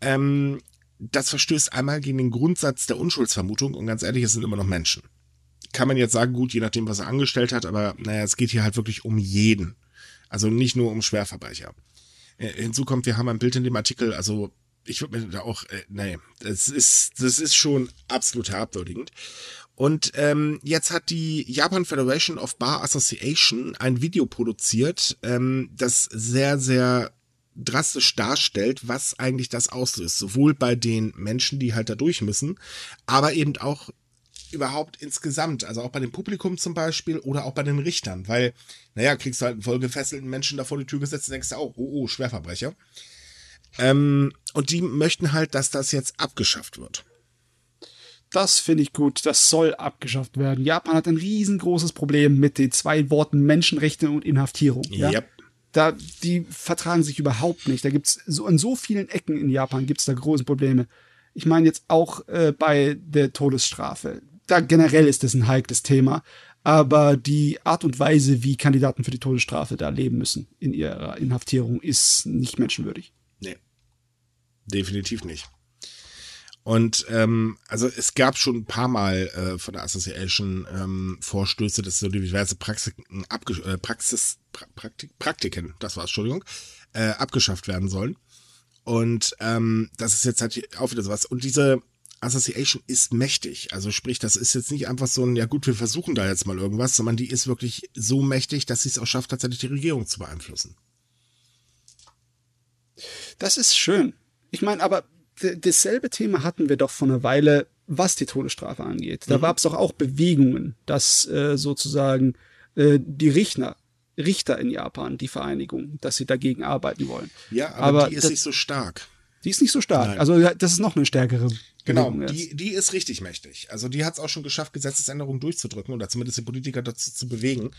Ähm, das verstößt einmal gegen den Grundsatz der Unschuldsvermutung und ganz ehrlich, es sind immer noch Menschen. Kann man jetzt sagen, gut, je nachdem, was er angestellt hat, aber naja, es geht hier halt wirklich um jeden. Also nicht nur um Schwerverbrecher. Äh, hinzu kommt, wir haben ein Bild in dem Artikel, also ich würde mir da auch, äh, nee, das ist, das ist schon absolut herabwürdigend. Und ähm, jetzt hat die Japan Federation of Bar Association ein Video produziert, ähm, das sehr, sehr drastisch darstellt, was eigentlich das auslöst. Sowohl bei den Menschen, die halt da durch müssen, aber eben auch überhaupt insgesamt, also auch bei dem Publikum zum Beispiel oder auch bei den Richtern, weil, naja, kriegst du halt einen vollgefesselten Menschen da vor die Tür gesetzt und denkst du auch, oh, oh, Schwerverbrecher. Ähm, und die möchten halt, dass das jetzt abgeschafft wird. Das finde ich gut. Das soll abgeschafft werden. Japan hat ein riesengroßes Problem mit den zwei Worten Menschenrechte und Inhaftierung. Ja. Yep. Da, die vertragen sich überhaupt nicht. Da gibt es so an so vielen Ecken in Japan gibt es da große Probleme. Ich meine jetzt auch äh, bei der Todesstrafe. Da generell ist das ein heikles Thema. Aber die Art und Weise, wie Kandidaten für die Todesstrafe da leben müssen in ihrer Inhaftierung, ist nicht menschenwürdig. Definitiv nicht. Und ähm, also es gab schon ein paar Mal äh, von der Association ähm, Vorstöße, dass so diverse Praxiken abge äh, Praxis pra Praktik Praktiken, das war Entschuldigung, äh, abgeschafft werden sollen. Und ähm, das ist jetzt halt auch wieder sowas. Und diese Association ist mächtig. Also sprich, das ist jetzt nicht einfach so ein, ja gut, wir versuchen da jetzt mal irgendwas, sondern die ist wirklich so mächtig, dass sie es auch schafft, tatsächlich die Regierung zu beeinflussen. Das ist schön. Ich meine, aber dasselbe Thema hatten wir doch vor einer Weile, was die Todesstrafe angeht. Da mhm. gab es doch auch Bewegungen, dass äh, sozusagen äh, die Richter, Richter in Japan, die Vereinigung, dass sie dagegen arbeiten wollen. Ja, aber, aber die ist das, nicht so stark. Die ist nicht so stark. Nein. Also das ist noch eine stärkere. Genau, die, die ist richtig mächtig. Also die hat es auch schon geschafft, Gesetzesänderungen durchzudrücken oder zumindest die Politiker dazu zu bewegen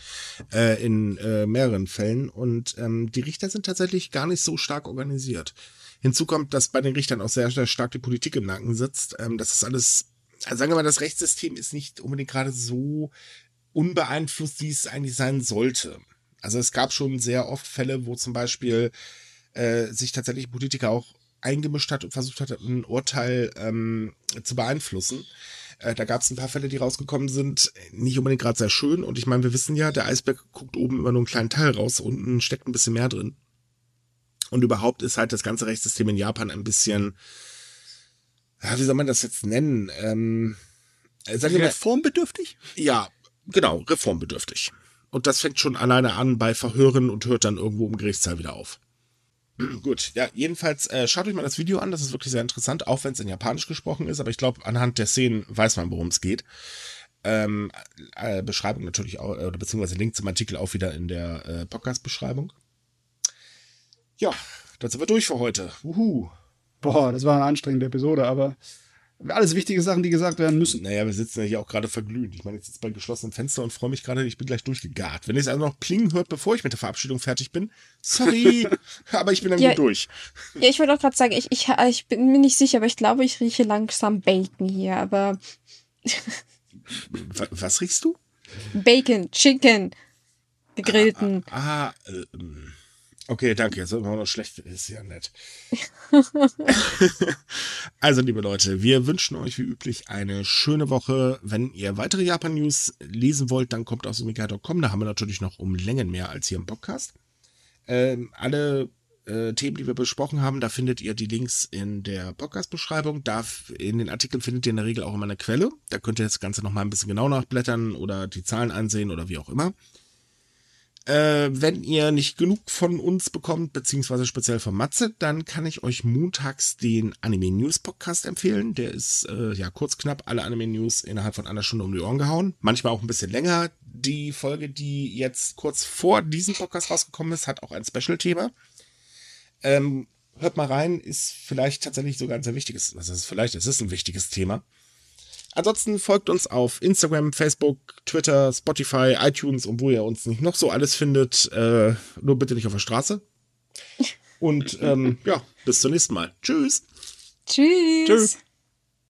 äh, in äh, mehreren Fällen. Und ähm, die Richter sind tatsächlich gar nicht so stark organisiert. Hinzu kommt, dass bei den Richtern auch sehr, sehr stark die Politik im Nacken sitzt. Ähm, das ist alles, also sagen wir mal, das Rechtssystem ist nicht unbedingt gerade so unbeeinflusst, wie es eigentlich sein sollte. Also es gab schon sehr oft Fälle, wo zum Beispiel äh, sich tatsächlich Politiker auch eingemischt hat und versucht hat, ein Urteil ähm, zu beeinflussen. Äh, da gab es ein paar Fälle, die rausgekommen sind, nicht unbedingt gerade sehr schön. Und ich meine, wir wissen ja, der Eisberg guckt oben immer nur einen kleinen Teil raus, unten steckt ein bisschen mehr drin. Und überhaupt ist halt das ganze Rechtssystem in Japan ein bisschen, ja, wie soll man das jetzt nennen? Ähm, sagen wir reformbedürftig? Ja, genau, reformbedürftig. Und das fängt schon alleine an bei Verhören und hört dann irgendwo im Gerichtssaal wieder auf. Gut, ja, jedenfalls äh, schaut euch mal das Video an, das ist wirklich sehr interessant, auch wenn es in Japanisch gesprochen ist, aber ich glaube, anhand der Szenen weiß man, worum es geht. Ähm, äh, Beschreibung natürlich auch, oder beziehungsweise Link zum Artikel auch wieder in der äh, Podcast-Beschreibung. Ja, dann sind wir durch für heute. Uhu. Boah, das war eine anstrengende Episode, aber alles wichtige Sachen, die gesagt werden müssen. Naja, wir sitzen ja hier auch gerade verglüht. Ich meine, ich sitze bei geschlossenen Fenster und freue mich gerade, ich bin gleich durchgegart. Wenn ihr es also noch plingen hört, bevor ich mit der Verabschiedung fertig bin, sorry, aber ich bin dann ja, gut durch. Ja, ich wollte auch gerade sagen, ich, ich, ich bin mir nicht sicher, aber ich glaube, ich rieche langsam Bacon hier, aber. Was riechst du? Bacon, Chicken, gegrillten. Ah, ah, ah äh, ähm. Okay, danke. Jetzt immer noch schlecht. Ist ja nett. also, liebe Leute, wir wünschen euch wie üblich eine schöne Woche. Wenn ihr weitere Japan-News lesen wollt, dann kommt aus omega.com. Da haben wir natürlich noch um Längen mehr als hier im Podcast. Ähm, alle äh, Themen, die wir besprochen haben, da findet ihr die Links in der Podcast-Beschreibung. In den Artikeln findet ihr in der Regel auch immer eine Quelle. Da könnt ihr das Ganze nochmal ein bisschen genau nachblättern oder die Zahlen ansehen oder wie auch immer. Äh, wenn ihr nicht genug von uns bekommt, beziehungsweise speziell von Matze, dann kann ich euch montags den Anime News Podcast empfehlen. Der ist äh, ja kurz knapp alle Anime News innerhalb von einer Stunde um die Ohren gehauen. Manchmal auch ein bisschen länger. Die Folge, die jetzt kurz vor diesem Podcast rausgekommen ist, hat auch ein Special-Thema. Ähm, hört mal rein, ist vielleicht tatsächlich sogar ein sehr wichtiges, was ist vielleicht, es ist ein wichtiges Thema. Ansonsten folgt uns auf Instagram, Facebook, Twitter, Spotify, iTunes und wo ihr uns nicht noch so alles findet. Äh, nur bitte nicht auf der Straße. Und ähm, ja, bis zum nächsten Mal. Tschüss. Tschüss. Tschüss.